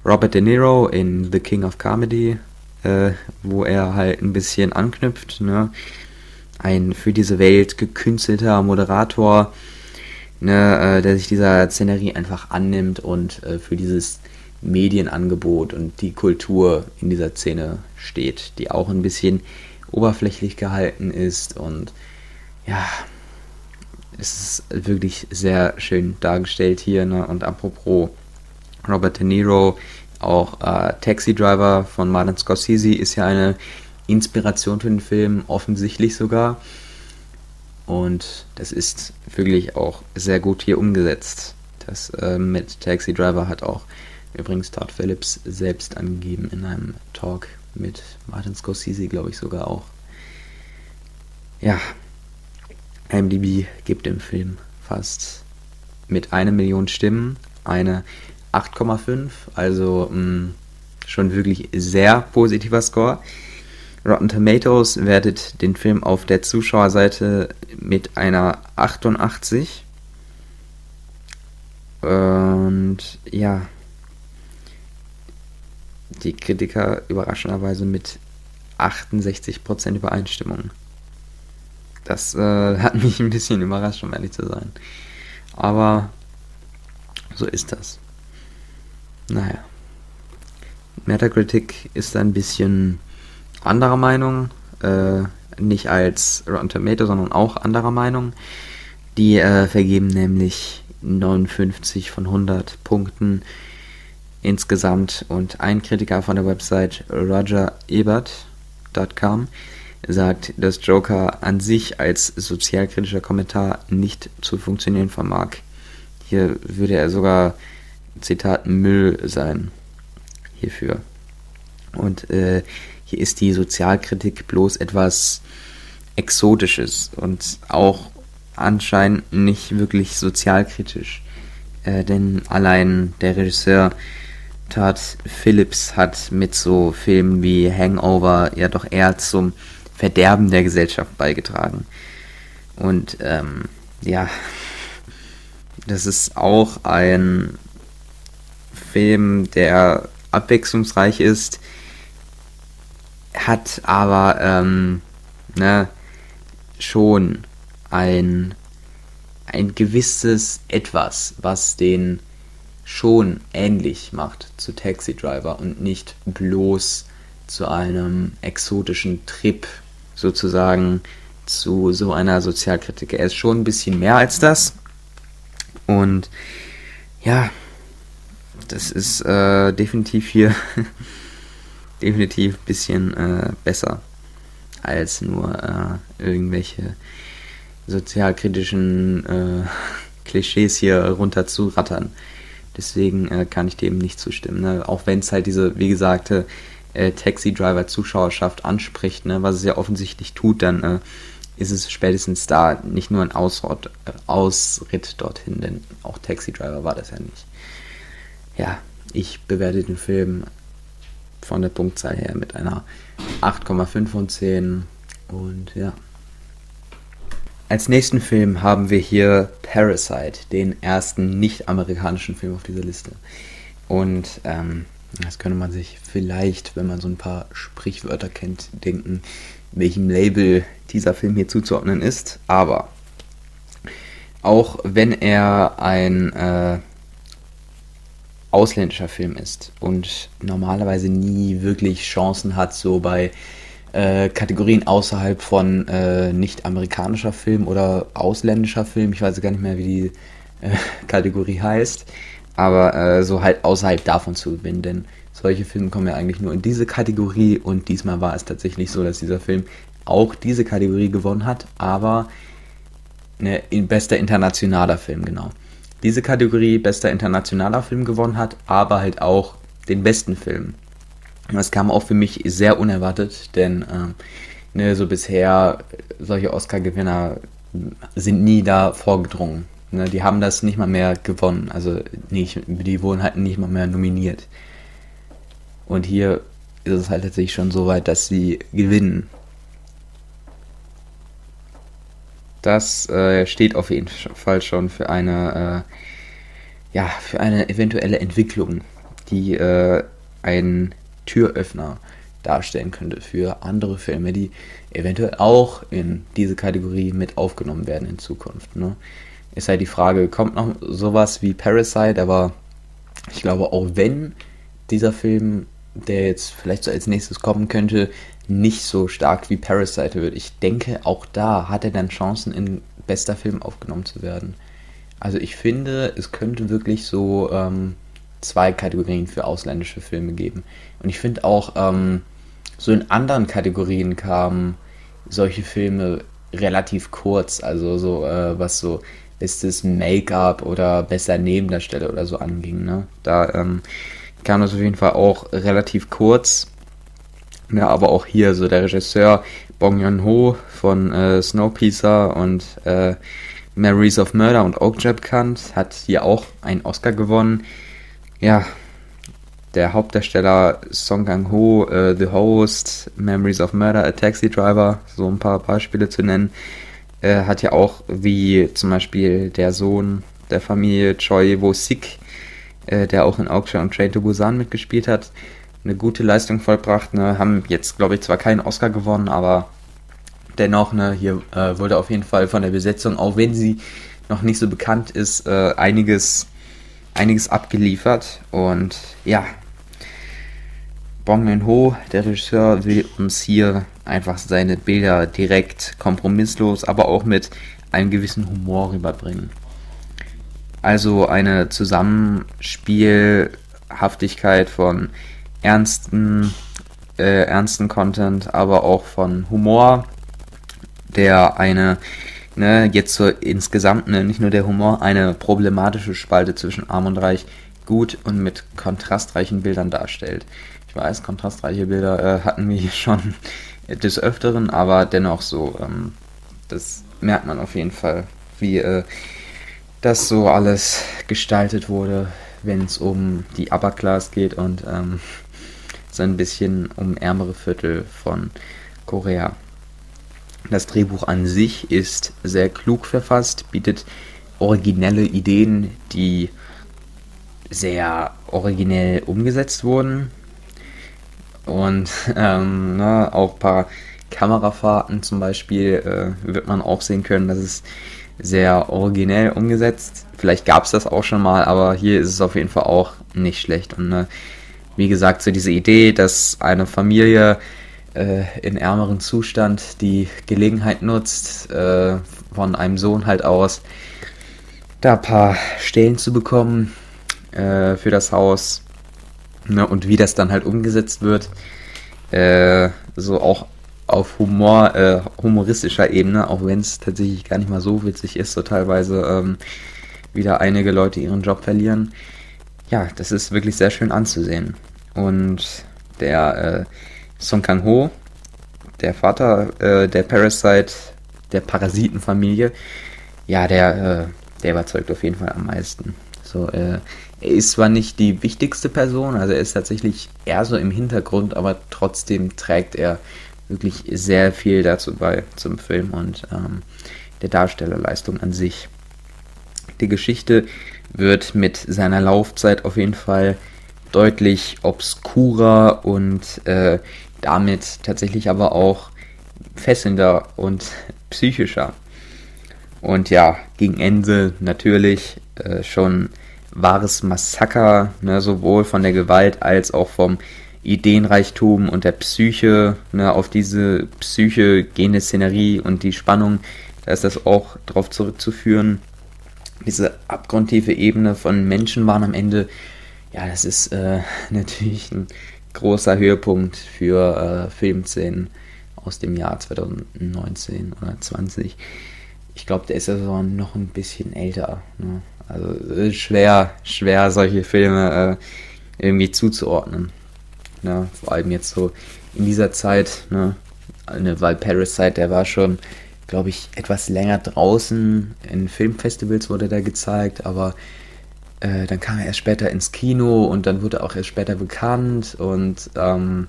Robert De Niro in The King of Comedy, äh, wo er halt ein bisschen anknüpft, ne? ein für diese Welt gekünstelter Moderator, ne, äh, der sich dieser Szenerie einfach annimmt und äh, für dieses Medienangebot und die Kultur in dieser Szene steht, die auch ein bisschen oberflächlich gehalten ist und ja, es ist wirklich sehr schön dargestellt hier. Ne? Und apropos Robert De Niro, auch äh, Taxi Driver von Martin Scorsese ist ja eine Inspiration für den Film, offensichtlich sogar. Und das ist wirklich auch sehr gut hier umgesetzt. Das äh, mit Taxi Driver hat auch übrigens Todd Phillips selbst angegeben in einem Talk mit Martin Scorsese, glaube ich sogar auch. Ja, IMDb gibt dem Film fast mit einer Million Stimmen eine 8,5, also mh, mm, schon wirklich sehr positiver Score. Rotten Tomatoes wertet den Film auf der Zuschauerseite mit einer 88. Und ja, die Kritiker überraschenderweise mit 68% Übereinstimmung. Das äh, hat mich ein bisschen überrascht, um ehrlich zu sein. Aber so ist das. Naja. Metacritic ist ein bisschen anderer Meinung, äh, nicht als Rotten Tomato, sondern auch anderer Meinung. Die äh, vergeben nämlich 59 von 100 Punkten insgesamt und ein Kritiker von der Website Roger Ebert.com sagt, dass Joker an sich als sozialkritischer Kommentar nicht zu funktionieren vermag. Hier würde er sogar, Zitat, Müll sein. Hierfür. Und äh, hier ist die Sozialkritik bloß etwas Exotisches und auch anscheinend nicht wirklich sozialkritisch. Äh, denn allein der Regisseur Todd Phillips hat mit so Filmen wie Hangover ja doch eher zum Verderben der Gesellschaft beigetragen. Und ähm, ja, das ist auch ein Film, der abwechslungsreich ist, hat aber ähm, ne, schon ein, ein gewisses Etwas, was den schon ähnlich macht zu Taxi Driver und nicht bloß zu einem exotischen Trip sozusagen zu so einer Sozialkritik. Er ist schon ein bisschen mehr als das. Und ja, das ist äh, definitiv hier definitiv ein bisschen äh, besser als nur äh, irgendwelche sozialkritischen äh, Klischees hier runter zu rattern. Deswegen äh, kann ich dem nicht zustimmen. Ne? Auch wenn es halt diese, wie gesagt, äh, Taxi-Driver-Zuschauerschaft anspricht, ne? was es ja offensichtlich tut, dann äh, ist es spätestens da nicht nur ein Ausritt, äh, Ausritt dorthin, denn auch Taxi Driver war das ja nicht. Ja, ich bewerte den Film von der Punktzahl her mit einer 8,5 von 10 und ja. Als nächsten Film haben wir hier Parasite, den ersten nicht-amerikanischen Film auf dieser Liste. Und ähm, das könnte man sich vielleicht, wenn man so ein paar Sprichwörter kennt, denken, welchem Label dieser Film hier zuzuordnen ist. Aber auch wenn er ein äh, ausländischer Film ist und normalerweise nie wirklich Chancen hat, so bei äh, Kategorien außerhalb von äh, nicht-amerikanischer Film oder ausländischer Film. Ich weiß gar nicht mehr, wie die äh, Kategorie heißt. Aber äh, so halt außerhalb davon zu gewinnen, denn solche Filme kommen ja eigentlich nur in diese Kategorie und diesmal war es tatsächlich so, dass dieser Film auch diese Kategorie gewonnen hat, aber ne, in bester internationaler Film, genau. Diese Kategorie bester internationaler Film gewonnen hat, aber halt auch den besten Film. Das kam auch für mich sehr unerwartet, denn ähm, ne, so bisher solche Oscar-Gewinner sind nie da vorgedrungen. Ne, die haben das nicht mal mehr gewonnen. Also nicht, die wurden halt nicht mal mehr nominiert. Und hier ist es halt tatsächlich schon so weit, dass sie gewinnen. Das äh, steht auf jeden Fall schon für eine, äh, ja, für eine eventuelle Entwicklung, die äh, ein Türöffner darstellen könnte für andere Filme, die eventuell auch in diese Kategorie mit aufgenommen werden in Zukunft. Ne? Ist halt die Frage, kommt noch sowas wie Parasite, aber ich glaube, auch wenn dieser Film, der jetzt vielleicht so als nächstes kommen könnte, nicht so stark wie Parasite wird, ich denke, auch da hat er dann Chancen, in bester Film aufgenommen zu werden. Also ich finde, es könnte wirklich so ähm, zwei Kategorien für ausländische Filme geben. Und ich finde auch, ähm, so in anderen Kategorien kamen solche Filme relativ kurz, also so, äh, was so bestes Make-up oder besser Nebendarsteller oder so anging. Ne? Da ähm, kam das auf jeden Fall auch relativ kurz. Ja, aber auch hier so der Regisseur Bong Joon-ho von äh, Snowpiercer und äh, Memories of Murder und Oakjab Kant hat hier auch einen Oscar gewonnen. Ja, der Hauptdarsteller Song Kang-ho, äh, The Host, Memories of Murder, A Taxi Driver, so ein paar Beispiele zu nennen, äh, hat ja auch wie zum Beispiel der Sohn der Familie Choi Wo-sik, äh, der auch in Auction und Train to Busan mitgespielt hat, eine gute Leistung vollbracht. Ne? Haben jetzt, glaube ich, zwar keinen Oscar gewonnen, aber dennoch, ne, hier äh, wurde auf jeden Fall von der Besetzung, auch wenn sie noch nicht so bekannt ist, äh, einiges, einiges abgeliefert. Und ja, Bong Joon-ho, der Regisseur, will uns hier einfach seine Bilder direkt, kompromisslos, aber auch mit einem gewissen Humor rüberbringen. Also eine Zusammenspielhaftigkeit von ernsten, äh, ernsten Content, aber auch von Humor, der eine, ne, jetzt so insgesamt, ne, nicht nur der Humor, eine problematische Spalte zwischen Arm und Reich gut und mit kontrastreichen Bildern darstellt. Ich weiß, kontrastreiche Bilder äh, hatten wir hier schon des Öfteren, aber dennoch so, ähm, das merkt man auf jeden Fall, wie äh, das so alles gestaltet wurde, wenn es um die Upper Class geht und ähm, so ein bisschen um ärmere Viertel von Korea. Das Drehbuch an sich ist sehr klug verfasst, bietet originelle Ideen, die sehr originell umgesetzt wurden. Und ähm, ne, auch ein paar Kamerafahrten zum Beispiel äh, wird man auch sehen können, dass es sehr originell umgesetzt. Vielleicht gab es das auch schon mal, aber hier ist es auf jeden Fall auch nicht schlecht. Und äh, wie gesagt, so diese Idee, dass eine Familie äh, in ärmeren Zustand die Gelegenheit nutzt, äh, von einem Sohn halt aus, da ein paar Stellen zu bekommen äh, für das Haus. Ne, und wie das dann halt umgesetzt wird. Äh, so auch auf Humor, äh, humoristischer Ebene, auch wenn es tatsächlich gar nicht mal so witzig ist, so teilweise ähm, wieder einige Leute ihren Job verlieren. Ja, das ist wirklich sehr schön anzusehen. Und der äh, Song Kang-ho, der Vater äh, der Parasite, der Parasitenfamilie, ja, der, äh, der überzeugt auf jeden Fall am meisten. So, äh, er ist zwar nicht die wichtigste Person, also er ist tatsächlich eher so im Hintergrund, aber trotzdem trägt er wirklich sehr viel dazu bei zum Film und ähm, der Darstellerleistung an sich. Die Geschichte wird mit seiner Laufzeit auf jeden Fall deutlich obskurer und äh, damit tatsächlich aber auch fesselnder und psychischer. Und ja, gegen Ende natürlich äh, schon wahres Massaker, ne, sowohl von der Gewalt als auch vom Ideenreichtum und der Psyche, ne, auf diese Psyche gehende Szenerie und die Spannung, da ist das auch drauf zurückzuführen. Diese abgrundtiefe Ebene von Menschen waren am Ende, ja, das ist äh, natürlich ein großer Höhepunkt für äh, Filmszenen aus dem Jahr 2019 oder 20. Ich glaube, der ist ja sogar noch ein bisschen älter. Ne? Also schwer, schwer solche Filme äh, irgendwie zuzuordnen. Ne? Vor allem jetzt so in dieser Zeit, ne? ne weil Parasite, der war schon, glaube ich, etwas länger draußen. In Filmfestivals wurde der gezeigt, aber äh, dann kam er erst später ins Kino und dann wurde er auch erst später bekannt und ähm,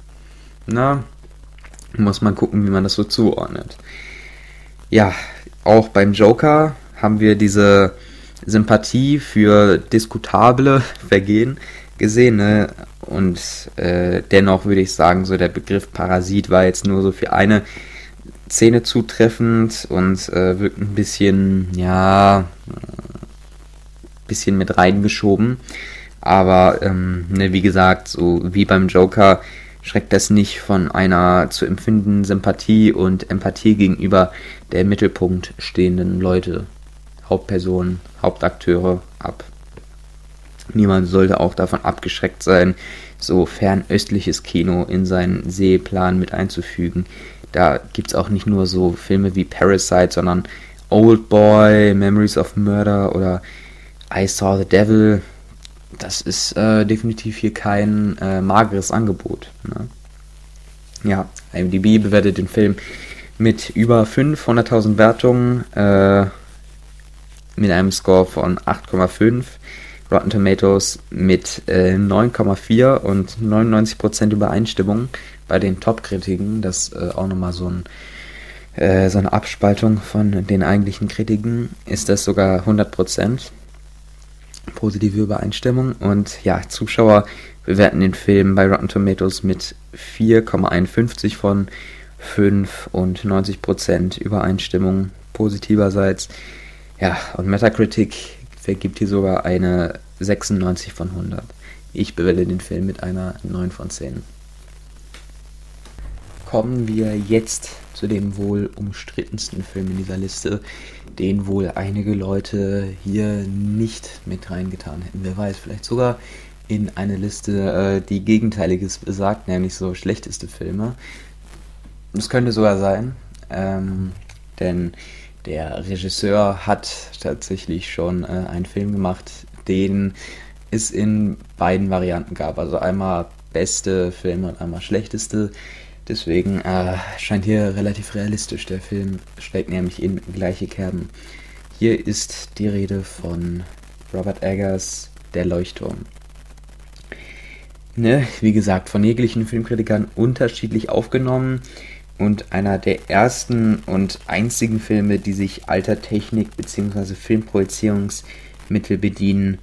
na, muss man gucken, wie man das so zuordnet. Ja, auch beim Joker haben wir diese Sympathie für diskutable Vergehen gesehen. Ne? Und äh, dennoch würde ich sagen, so der Begriff Parasit war jetzt nur so für eine Szene zutreffend und äh, wirkt ein bisschen, ja, bisschen mit reingeschoben. Aber ähm, ne, wie gesagt, so wie beim Joker schreckt das nicht von einer zu empfindenden Sympathie und Empathie gegenüber der im Mittelpunkt stehenden Leute, Hauptpersonen, Hauptakteure ab. Niemand sollte auch davon abgeschreckt sein, so fernöstliches Kino in seinen Sehplan mit einzufügen. Da gibt es auch nicht nur so Filme wie Parasite, sondern Old Boy, Memories of Murder oder I Saw the Devil. Das ist äh, definitiv hier kein äh, mageres Angebot. Ne? Ja, IMDb bewertet den Film mit über 500.000 Wertungen, äh, mit einem Score von 8,5 Rotten Tomatoes mit äh, 9,4 und 99% Übereinstimmung bei den Top-Kritiken. Das äh, auch nochmal so, ein, äh, so eine Abspaltung von den eigentlichen Kritiken. Ist das sogar 100% positive Übereinstimmung. Und ja, Zuschauer bewerten den Film bei Rotten Tomatoes mit 4,51 von 5 und 90% Übereinstimmung positiverseits. Ja, und Metacritic vergibt hier sogar eine 96 von 100. Ich bewerte den Film mit einer 9 von 10. kommen wir jetzt zu dem wohl umstrittensten Film in dieser Liste, den wohl einige Leute hier nicht mit reingetan hätten. Wer weiß, vielleicht sogar in eine Liste, äh, die Gegenteiliges besagt, nämlich so schlechteste Filme. Das könnte sogar sein, ähm, denn der Regisseur hat tatsächlich schon äh, einen Film gemacht, den es in beiden Varianten gab. Also einmal beste Filme und einmal schlechteste. Deswegen äh, scheint hier relativ realistisch. Der Film schlägt nämlich in gleiche Kerben. Hier ist die Rede von Robert Eggers Der Leuchtturm. Ne, wie gesagt, von jeglichen Filmkritikern unterschiedlich aufgenommen und einer der ersten und einzigen Filme, die sich alter Technik bzw. Filmprojizierungsmittel bedienen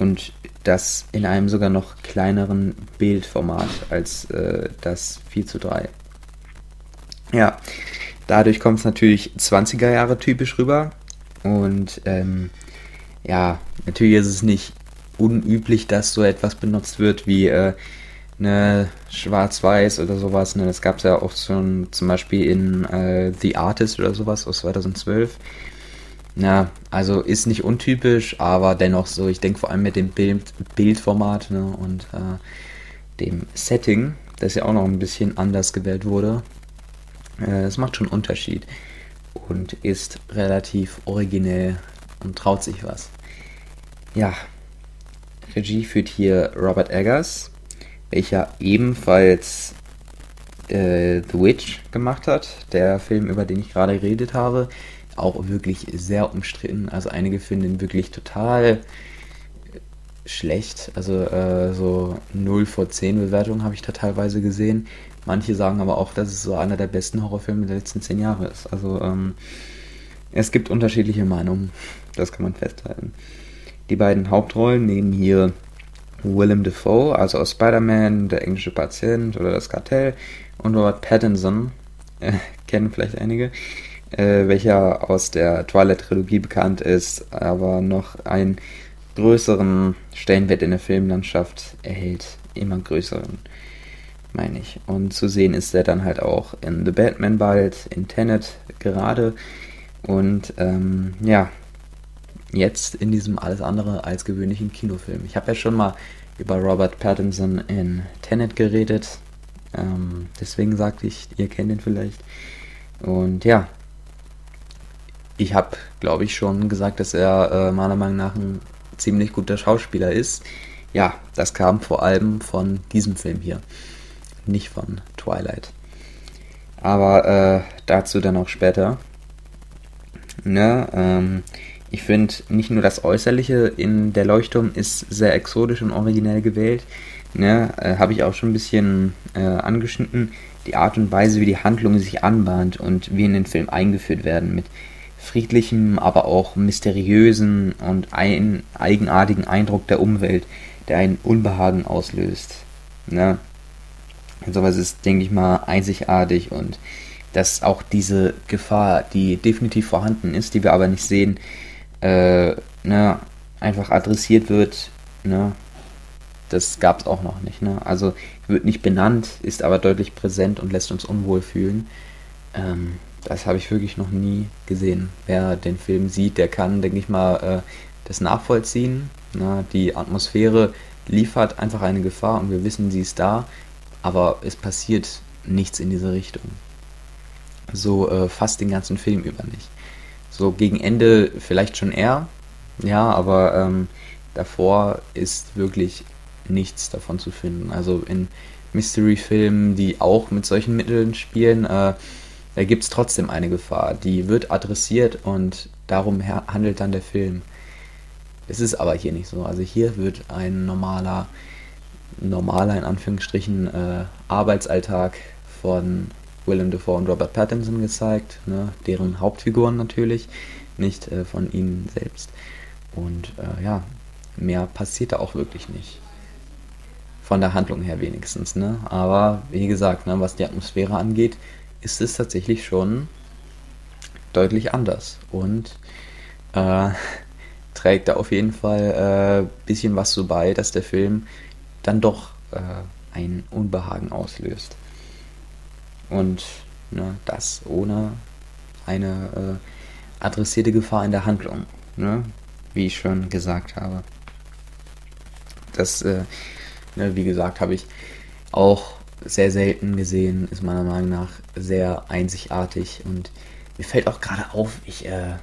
und das in einem sogar noch kleineren Bildformat als äh, das 4 zu 3. Ja, dadurch kommt es natürlich 20er Jahre typisch rüber und ähm, ja, natürlich ist es nicht unüblich, dass so etwas benutzt wird wie äh, eine Schwarz-Weiß oder sowas. Ne? Das gab es ja auch schon zum Beispiel in äh, The Artist oder sowas aus 2012. Ja, also ist nicht untypisch, aber dennoch so, ich denke vor allem mit dem Bild, Bildformat ne, und äh, dem Setting, das ja auch noch ein bisschen anders gewählt wurde. Äh, es macht schon einen Unterschied und ist relativ originell und traut sich was. Ja, Regie führt hier Robert Eggers, welcher ebenfalls äh, The Witch gemacht hat, der Film, über den ich gerade geredet habe. Auch wirklich sehr umstritten. Also einige finden ihn wirklich total schlecht. Also äh, so 0 vor 10 Bewertungen habe ich da teilweise gesehen. Manche sagen aber auch, dass es so einer der besten Horrorfilme der letzten 10 Jahre ist. Also ähm, es gibt unterschiedliche Meinungen. Das kann man festhalten. Die beiden Hauptrollen nehmen hier Willem Dafoe, also aus Spider-Man, der englische Patient oder das Kartell, und Robert Pattinson, äh, kennen vielleicht einige, äh, welcher aus der Twilight-Trilogie bekannt ist, aber noch einen größeren Stellenwert in der Filmlandschaft erhält. Immer größeren, meine ich. Und zu sehen ist er dann halt auch in The Batman bald, in Tenet gerade. Und ähm, ja, jetzt in diesem alles andere als gewöhnlichen Kinofilm. Ich habe ja schon mal über Robert Pattinson in Tenet geredet. Ähm, deswegen sagte ich, ihr kennt ihn vielleicht. Und ja, ich habe, glaube ich, schon gesagt, dass er äh, meiner Meinung nach ein ziemlich guter Schauspieler ist. Ja, das kam vor allem von diesem Film hier, nicht von Twilight. Aber äh, dazu dann auch später. Ne, ähm, ich finde, nicht nur das Äußerliche in der Leuchtturm ist sehr exotisch und originell gewählt. Ne, äh, Habe ich auch schon ein bisschen äh, angeschnitten. Die Art und Weise, wie die Handlung sich anbahnt und wie in den Film eingeführt werden. Mit friedlichem, aber auch mysteriösen und ein, eigenartigen Eindruck der Umwelt, der einen Unbehagen auslöst. Ne? Sowas ist, denke ich mal, einzigartig und dass auch diese Gefahr, die definitiv vorhanden ist, die wir aber nicht sehen, äh, ne, einfach adressiert wird, ne, das gab es auch noch nicht. Ne? Also wird nicht benannt, ist aber deutlich präsent und lässt uns unwohl fühlen. Ähm, das habe ich wirklich noch nie gesehen. Wer den Film sieht, der kann, denke ich mal, äh, das nachvollziehen. Ne? Die Atmosphäre liefert einfach eine Gefahr und wir wissen, sie ist da, aber es passiert nichts in diese Richtung. So äh, fast den ganzen Film über nicht. So gegen Ende vielleicht schon eher, ja, aber ähm, davor ist wirklich nichts davon zu finden. Also in Mystery-Filmen, die auch mit solchen Mitteln spielen, äh, da gibt es trotzdem eine Gefahr. Die wird adressiert und darum handelt dann der Film. Es ist aber hier nicht so. Also hier wird ein normaler, normaler in Anführungsstrichen äh, Arbeitsalltag von Willem Dafoe und Robert Pattinson gezeigt, ne, deren Hauptfiguren natürlich, nicht äh, von ihnen selbst. Und äh, ja, mehr passiert da auch wirklich nicht. Von der Handlung her wenigstens, ne? Aber wie gesagt, ne, was die Atmosphäre angeht, ist es tatsächlich schon deutlich anders. Und äh, trägt da auf jeden Fall ein äh, bisschen was so bei, dass der Film dann doch äh, ein Unbehagen auslöst. Und ne, das ohne eine äh, adressierte Gefahr in der Handlung, ne? wie ich schon gesagt habe. Das, äh, ne, wie gesagt, habe ich auch sehr selten gesehen, ist meiner Meinung nach sehr einzigartig und mir fällt auch gerade auf, ich, äh,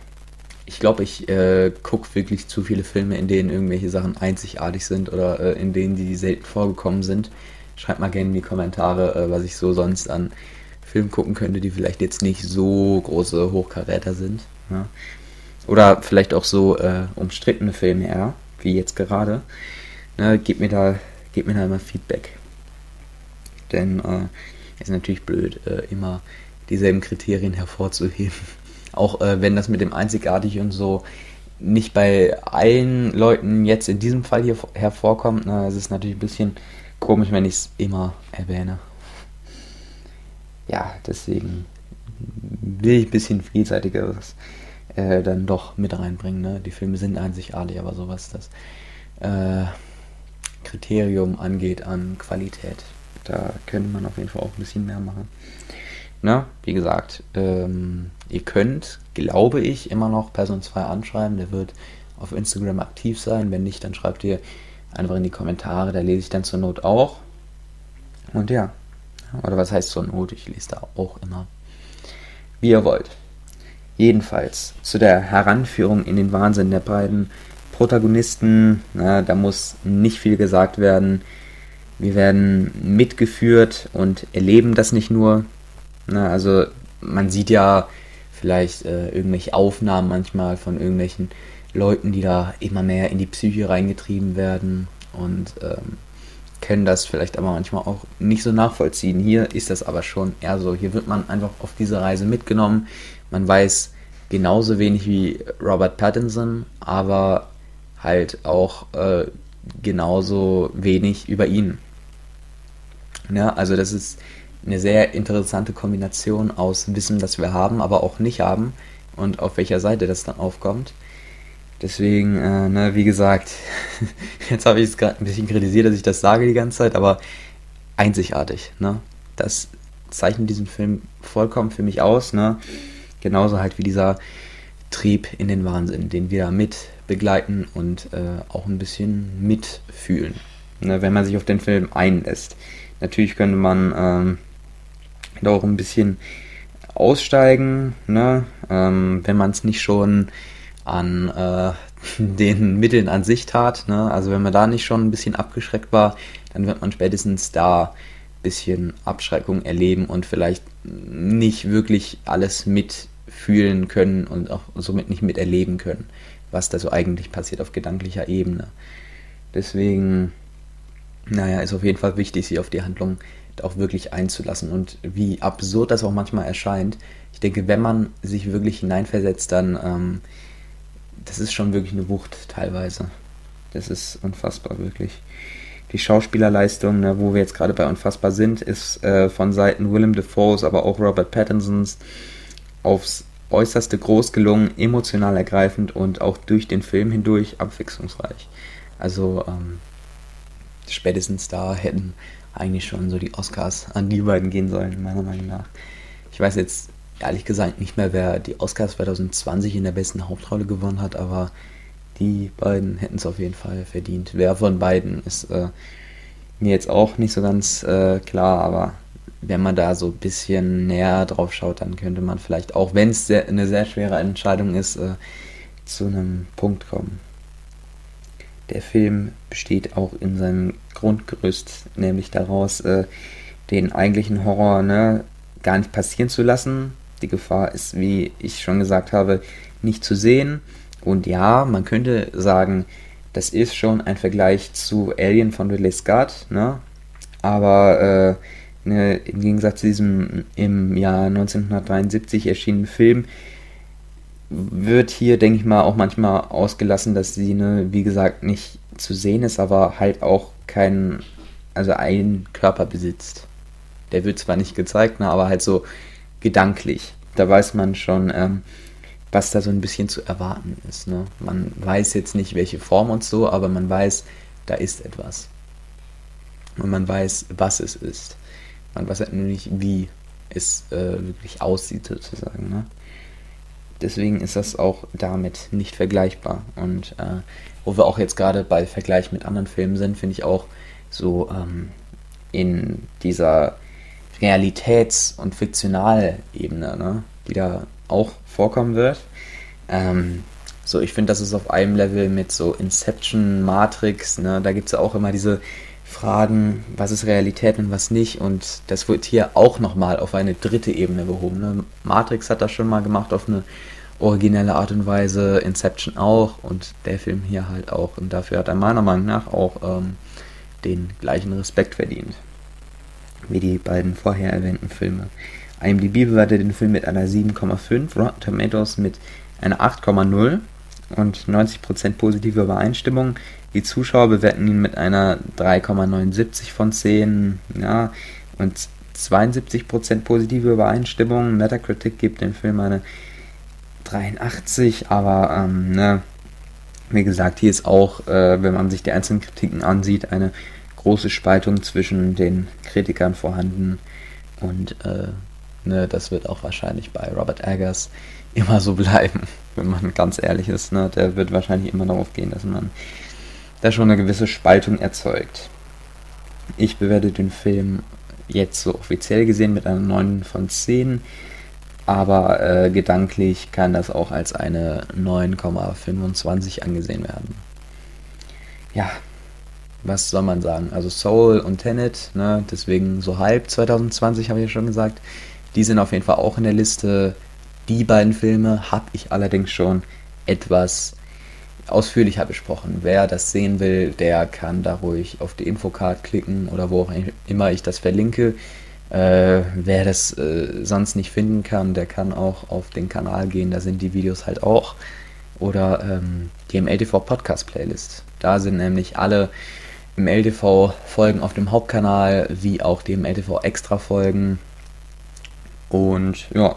ich glaube, ich äh, gucke wirklich zu viele Filme, in denen irgendwelche Sachen einzigartig sind oder äh, in denen die selten vorgekommen sind. Schreibt mal gerne in die Kommentare, äh, was ich so sonst an Filmen gucken könnte, die vielleicht jetzt nicht so große Hochkaräter sind. Ja. Oder vielleicht auch so äh, umstrittene Filme eher, wie jetzt gerade. Ne, gebt mir da, gebt mir da immer Feedback. Denn äh, ist natürlich blöd, äh, immer dieselben Kriterien hervorzuheben. Auch äh, wenn das mit dem einzigartig und so nicht bei allen Leuten jetzt in diesem Fall hier hervorkommt. Na, es ist natürlich ein bisschen komisch, wenn ich es immer erwähne. Ja, deswegen will ich ein bisschen vielseitigeres äh, dann doch mit reinbringen. Ne? Die Filme sind einzigartig, aber sowas das äh, Kriterium angeht an Qualität, da könnte man auf jeden Fall auch ein bisschen mehr machen. Na, wie gesagt, ähm, ihr könnt, glaube ich, immer noch Person 2 anschreiben. Der wird auf Instagram aktiv sein. Wenn nicht, dann schreibt ihr einfach in die Kommentare. Da lese ich dann zur Not auch. Und ja, oder was heißt zur Not? Ich lese da auch immer. Wie ihr wollt. Jedenfalls zu der Heranführung in den Wahnsinn der beiden Protagonisten. Na, da muss nicht viel gesagt werden. Wir werden mitgeführt und erleben das nicht nur, Ne, also man sieht ja vielleicht äh, irgendwelche Aufnahmen manchmal von irgendwelchen Leuten, die da immer mehr in die Psyche reingetrieben werden und ähm, können das vielleicht aber manchmal auch nicht so nachvollziehen. Hier ist das aber schon eher so. Hier wird man einfach auf diese Reise mitgenommen. Man weiß genauso wenig wie Robert Pattinson, aber halt auch äh, genauso wenig über ihn. Ja, also das ist eine sehr interessante Kombination aus Wissen, das wir haben, aber auch nicht haben und auf welcher Seite das dann aufkommt. Deswegen, äh, ne, wie gesagt, jetzt habe ich es gerade ein bisschen kritisiert, dass ich das sage die ganze Zeit, aber einzigartig, ne? Das zeichnet diesen Film vollkommen für mich aus, ne? Genauso halt wie dieser Trieb in den Wahnsinn, den wir mit begleiten und äh, auch ein bisschen mitfühlen, ne, wenn man sich auf den Film einlässt. Natürlich könnte man ähm, da auch ein bisschen aussteigen, ne? Ähm, wenn man es nicht schon an äh, den Mitteln an sich tat. Ne? Also wenn man da nicht schon ein bisschen abgeschreckt war, dann wird man spätestens da ein bisschen Abschreckung erleben und vielleicht nicht wirklich alles mitfühlen können und auch somit nicht miterleben können, was da so eigentlich passiert auf gedanklicher Ebene. Deswegen, naja, ist auf jeden Fall wichtig, sich auf die Handlung auch wirklich einzulassen und wie absurd das auch manchmal erscheint. Ich denke, wenn man sich wirklich hineinversetzt, dann ähm, das ist schon wirklich eine Wucht teilweise. Das ist unfassbar, wirklich. Die Schauspielerleistung, ne, wo wir jetzt gerade bei unfassbar sind, ist äh, von Seiten Willem Dafoes, aber auch Robert Pattinsons aufs äußerste groß gelungen, emotional ergreifend und auch durch den Film hindurch abwechslungsreich. Also ähm, spätestens da hätten eigentlich schon so die Oscars an die beiden gehen sollen, meiner Meinung nach. Ich weiß jetzt ehrlich gesagt nicht mehr, wer die Oscars 2020 in der besten Hauptrolle gewonnen hat, aber die beiden hätten es auf jeden Fall verdient. Wer von beiden ist äh, mir jetzt auch nicht so ganz äh, klar, aber wenn man da so ein bisschen näher drauf schaut, dann könnte man vielleicht, auch wenn es eine sehr schwere Entscheidung ist, äh, zu einem Punkt kommen. Der Film besteht auch in seinem Grundgerüst, nämlich daraus, äh, den eigentlichen Horror ne, gar nicht passieren zu lassen. Die Gefahr ist, wie ich schon gesagt habe, nicht zu sehen. Und ja, man könnte sagen, das ist schon ein Vergleich zu Alien von Ridley Scott, ne? aber äh, ne, im Gegensatz zu diesem im Jahr 1973 erschienenen Film wird hier, denke ich mal, auch manchmal ausgelassen, dass sie, ne, wie gesagt, nicht zu sehen ist, aber halt auch keinen, also einen Körper besitzt. Der wird zwar nicht gezeigt, ne, aber halt so gedanklich. Da weiß man schon, ähm, was da so ein bisschen zu erwarten ist. Ne? Man weiß jetzt nicht, welche Form und so, aber man weiß, da ist etwas. Und man weiß, was es ist. Man weiß halt nur nicht, wie es äh, wirklich aussieht sozusagen. Ne? Deswegen ist das auch damit nicht vergleichbar. Und äh, wo wir auch jetzt gerade bei Vergleich mit anderen Filmen sind, finde ich auch so ähm, in dieser Realitäts- und Fiktionalebene, ne, die da auch vorkommen wird. Ähm, so, ich finde, das ist auf einem Level mit so Inception, Matrix, ne, da gibt es ja auch immer diese Fragen, was ist Realität und was nicht. Und das wird hier auch nochmal auf eine dritte Ebene gehoben. Ne? Matrix hat das schon mal gemacht auf eine originelle Art und Weise, Inception auch und der Film hier halt auch. Und dafür hat er meiner Meinung nach auch ähm, den gleichen Respekt verdient wie die beiden vorher erwähnten Filme. IMDb bewertet den Film mit einer 7,5, Rotten Tomatoes mit einer 8,0 und 90% positive Übereinstimmung. Die Zuschauer bewerten ihn mit einer 3,79 von 10, ja, und 72% positive Übereinstimmung. Metacritic gibt dem Film eine 83, aber ähm, ne, wie gesagt, hier ist auch, äh, wenn man sich die einzelnen Kritiken ansieht, eine große Spaltung zwischen den Kritikern vorhanden und äh, ne, das wird auch wahrscheinlich bei Robert Eggers immer so bleiben, wenn man ganz ehrlich ist. Ne? Der wird wahrscheinlich immer darauf gehen, dass man da schon eine gewisse Spaltung erzeugt. Ich bewerte den Film jetzt so offiziell gesehen mit einer 9 von 10, aber äh, gedanklich kann das auch als eine 9,25 angesehen werden. Ja, was soll man sagen? Also Soul und Tenet, ne, deswegen so halb 2020 habe ich ja schon gesagt. Die sind auf jeden Fall auch in der Liste. Die beiden Filme habe ich allerdings schon etwas ausführlicher besprochen. Wer das sehen will, der kann da ruhig auf die Infocard klicken oder wo auch immer ich das verlinke. Äh, wer das äh, sonst nicht finden kann, der kann auch auf den Kanal gehen, da sind die Videos halt auch. Oder ähm, die MLTV Podcast Playlist. Da sind nämlich alle im LTV Folgen auf dem Hauptkanal, wie auch die im LTV Extra Folgen. Und ja,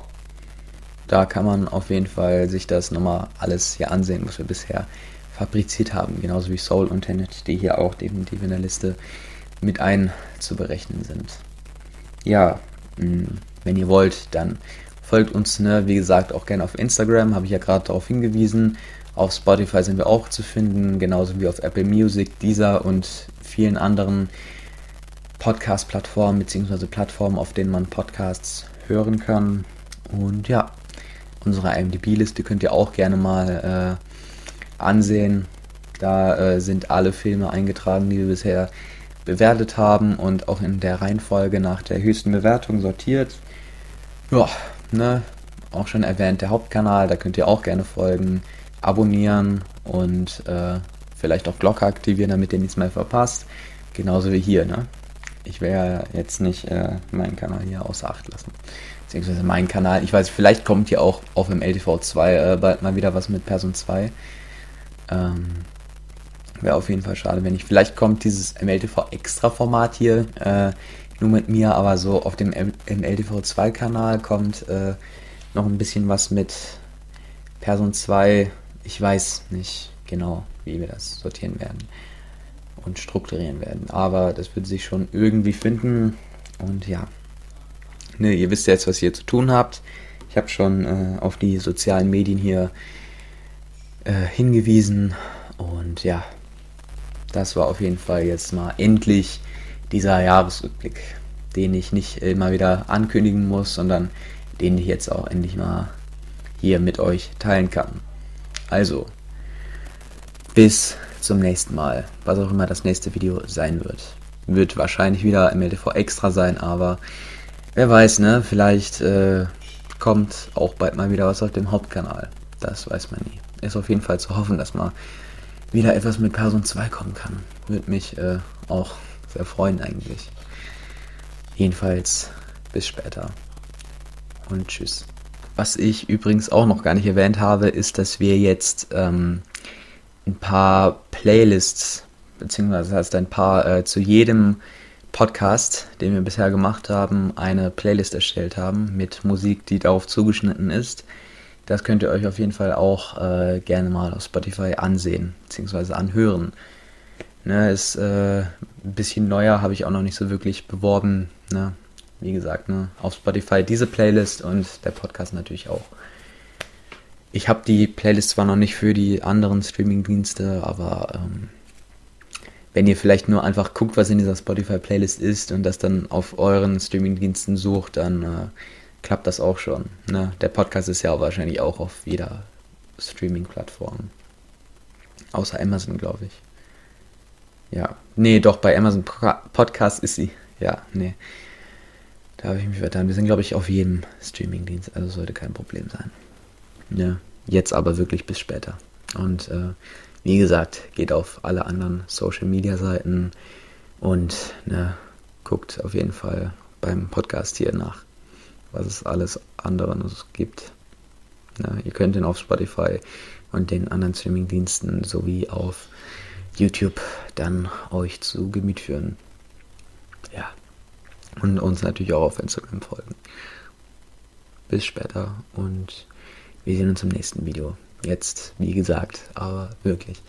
da kann man auf jeden Fall sich das nochmal alles hier ansehen, was wir bisher fabriziert haben. Genauso wie Soul und Tenet, die hier auch definitiv in der Liste mit einzuberechnen sind. Ja, mm, wenn ihr wollt, dann folgt uns, ne, wie gesagt, auch gerne auf Instagram, habe ich ja gerade darauf hingewiesen. Auf Spotify sind wir auch zu finden, genauso wie auf Apple Music, Deezer und vielen anderen Podcast-Plattformen bzw. Plattformen, auf denen man Podcasts hören kann. Und ja, unsere IMDb-Liste könnt ihr auch gerne mal äh, ansehen. Da äh, sind alle Filme eingetragen, die wir bisher bewertet haben und auch in der Reihenfolge nach der höchsten Bewertung sortiert. Ja, ne, auch schon erwähnt, der Hauptkanal, da könnt ihr auch gerne folgen abonnieren und äh, vielleicht auch Glocke aktivieren, damit ihr nichts mehr verpasst. Genauso wie hier, ne? Ich werde jetzt nicht äh, meinen Kanal hier außer Acht lassen. Beziehungsweise meinen Kanal. Ich weiß, vielleicht kommt hier auch auf dem LTV2 äh, bald mal wieder was mit Person 2. Ähm, Wäre auf jeden Fall schade, wenn nicht. Vielleicht kommt dieses MLTV Extra Format hier äh, nur mit mir, aber so auf dem MLTV 2 Kanal kommt äh, noch ein bisschen was mit Person 2 ich weiß nicht genau, wie wir das sortieren werden und strukturieren werden. Aber das wird sich schon irgendwie finden. Und ja, ne, ihr wisst jetzt, was ihr zu tun habt. Ich habe schon äh, auf die sozialen Medien hier äh, hingewiesen. Und ja, das war auf jeden Fall jetzt mal endlich dieser Jahresrückblick, den ich nicht immer wieder ankündigen muss, sondern den ich jetzt auch endlich mal hier mit euch teilen kann. Also, bis zum nächsten Mal, was auch immer das nächste Video sein wird. Wird wahrscheinlich wieder MLTV extra sein, aber wer weiß, ne? Vielleicht äh, kommt auch bald mal wieder was auf dem Hauptkanal. Das weiß man nie. Ist auf jeden Fall zu hoffen, dass mal wieder etwas mit Person 2 kommen kann. Würde mich äh, auch sehr freuen eigentlich. Jedenfalls bis später und tschüss. Was ich übrigens auch noch gar nicht erwähnt habe, ist, dass wir jetzt ähm, ein paar Playlists, beziehungsweise das heißt ein paar äh, zu jedem Podcast, den wir bisher gemacht haben, eine Playlist erstellt haben mit Musik, die darauf zugeschnitten ist. Das könnt ihr euch auf jeden Fall auch äh, gerne mal auf Spotify ansehen, beziehungsweise anhören. Ne, ist äh, ein bisschen neuer, habe ich auch noch nicht so wirklich beworben. Ne? wie gesagt, ne, auf Spotify diese Playlist und der Podcast natürlich auch. Ich habe die Playlist zwar noch nicht für die anderen Streaming-Dienste, aber ähm, wenn ihr vielleicht nur einfach guckt, was in dieser Spotify-Playlist ist und das dann auf euren Streaming-Diensten sucht, dann äh, klappt das auch schon. Ne? Der Podcast ist ja wahrscheinlich auch auf jeder Streaming-Plattform. Außer Amazon, glaube ich. Ja, nee, doch, bei Amazon Podcast ist sie. Ja, nee. Da habe ich mich vertan. Wir sind, glaube ich, auf jedem Streaming-Dienst, also sollte kein Problem sein. Ja, jetzt aber wirklich bis später. Und äh, wie gesagt, geht auf alle anderen Social-Media-Seiten und ne, guckt auf jeden Fall beim Podcast hier nach, was es alles andere noch gibt. Ja, ihr könnt ihn auf Spotify und den anderen Streaming-Diensten sowie auf YouTube dann euch zu Gemüt führen. Ja. Und uns natürlich auch auf Instagram folgen. Bis später und wir sehen uns im nächsten Video. Jetzt, wie gesagt, aber wirklich.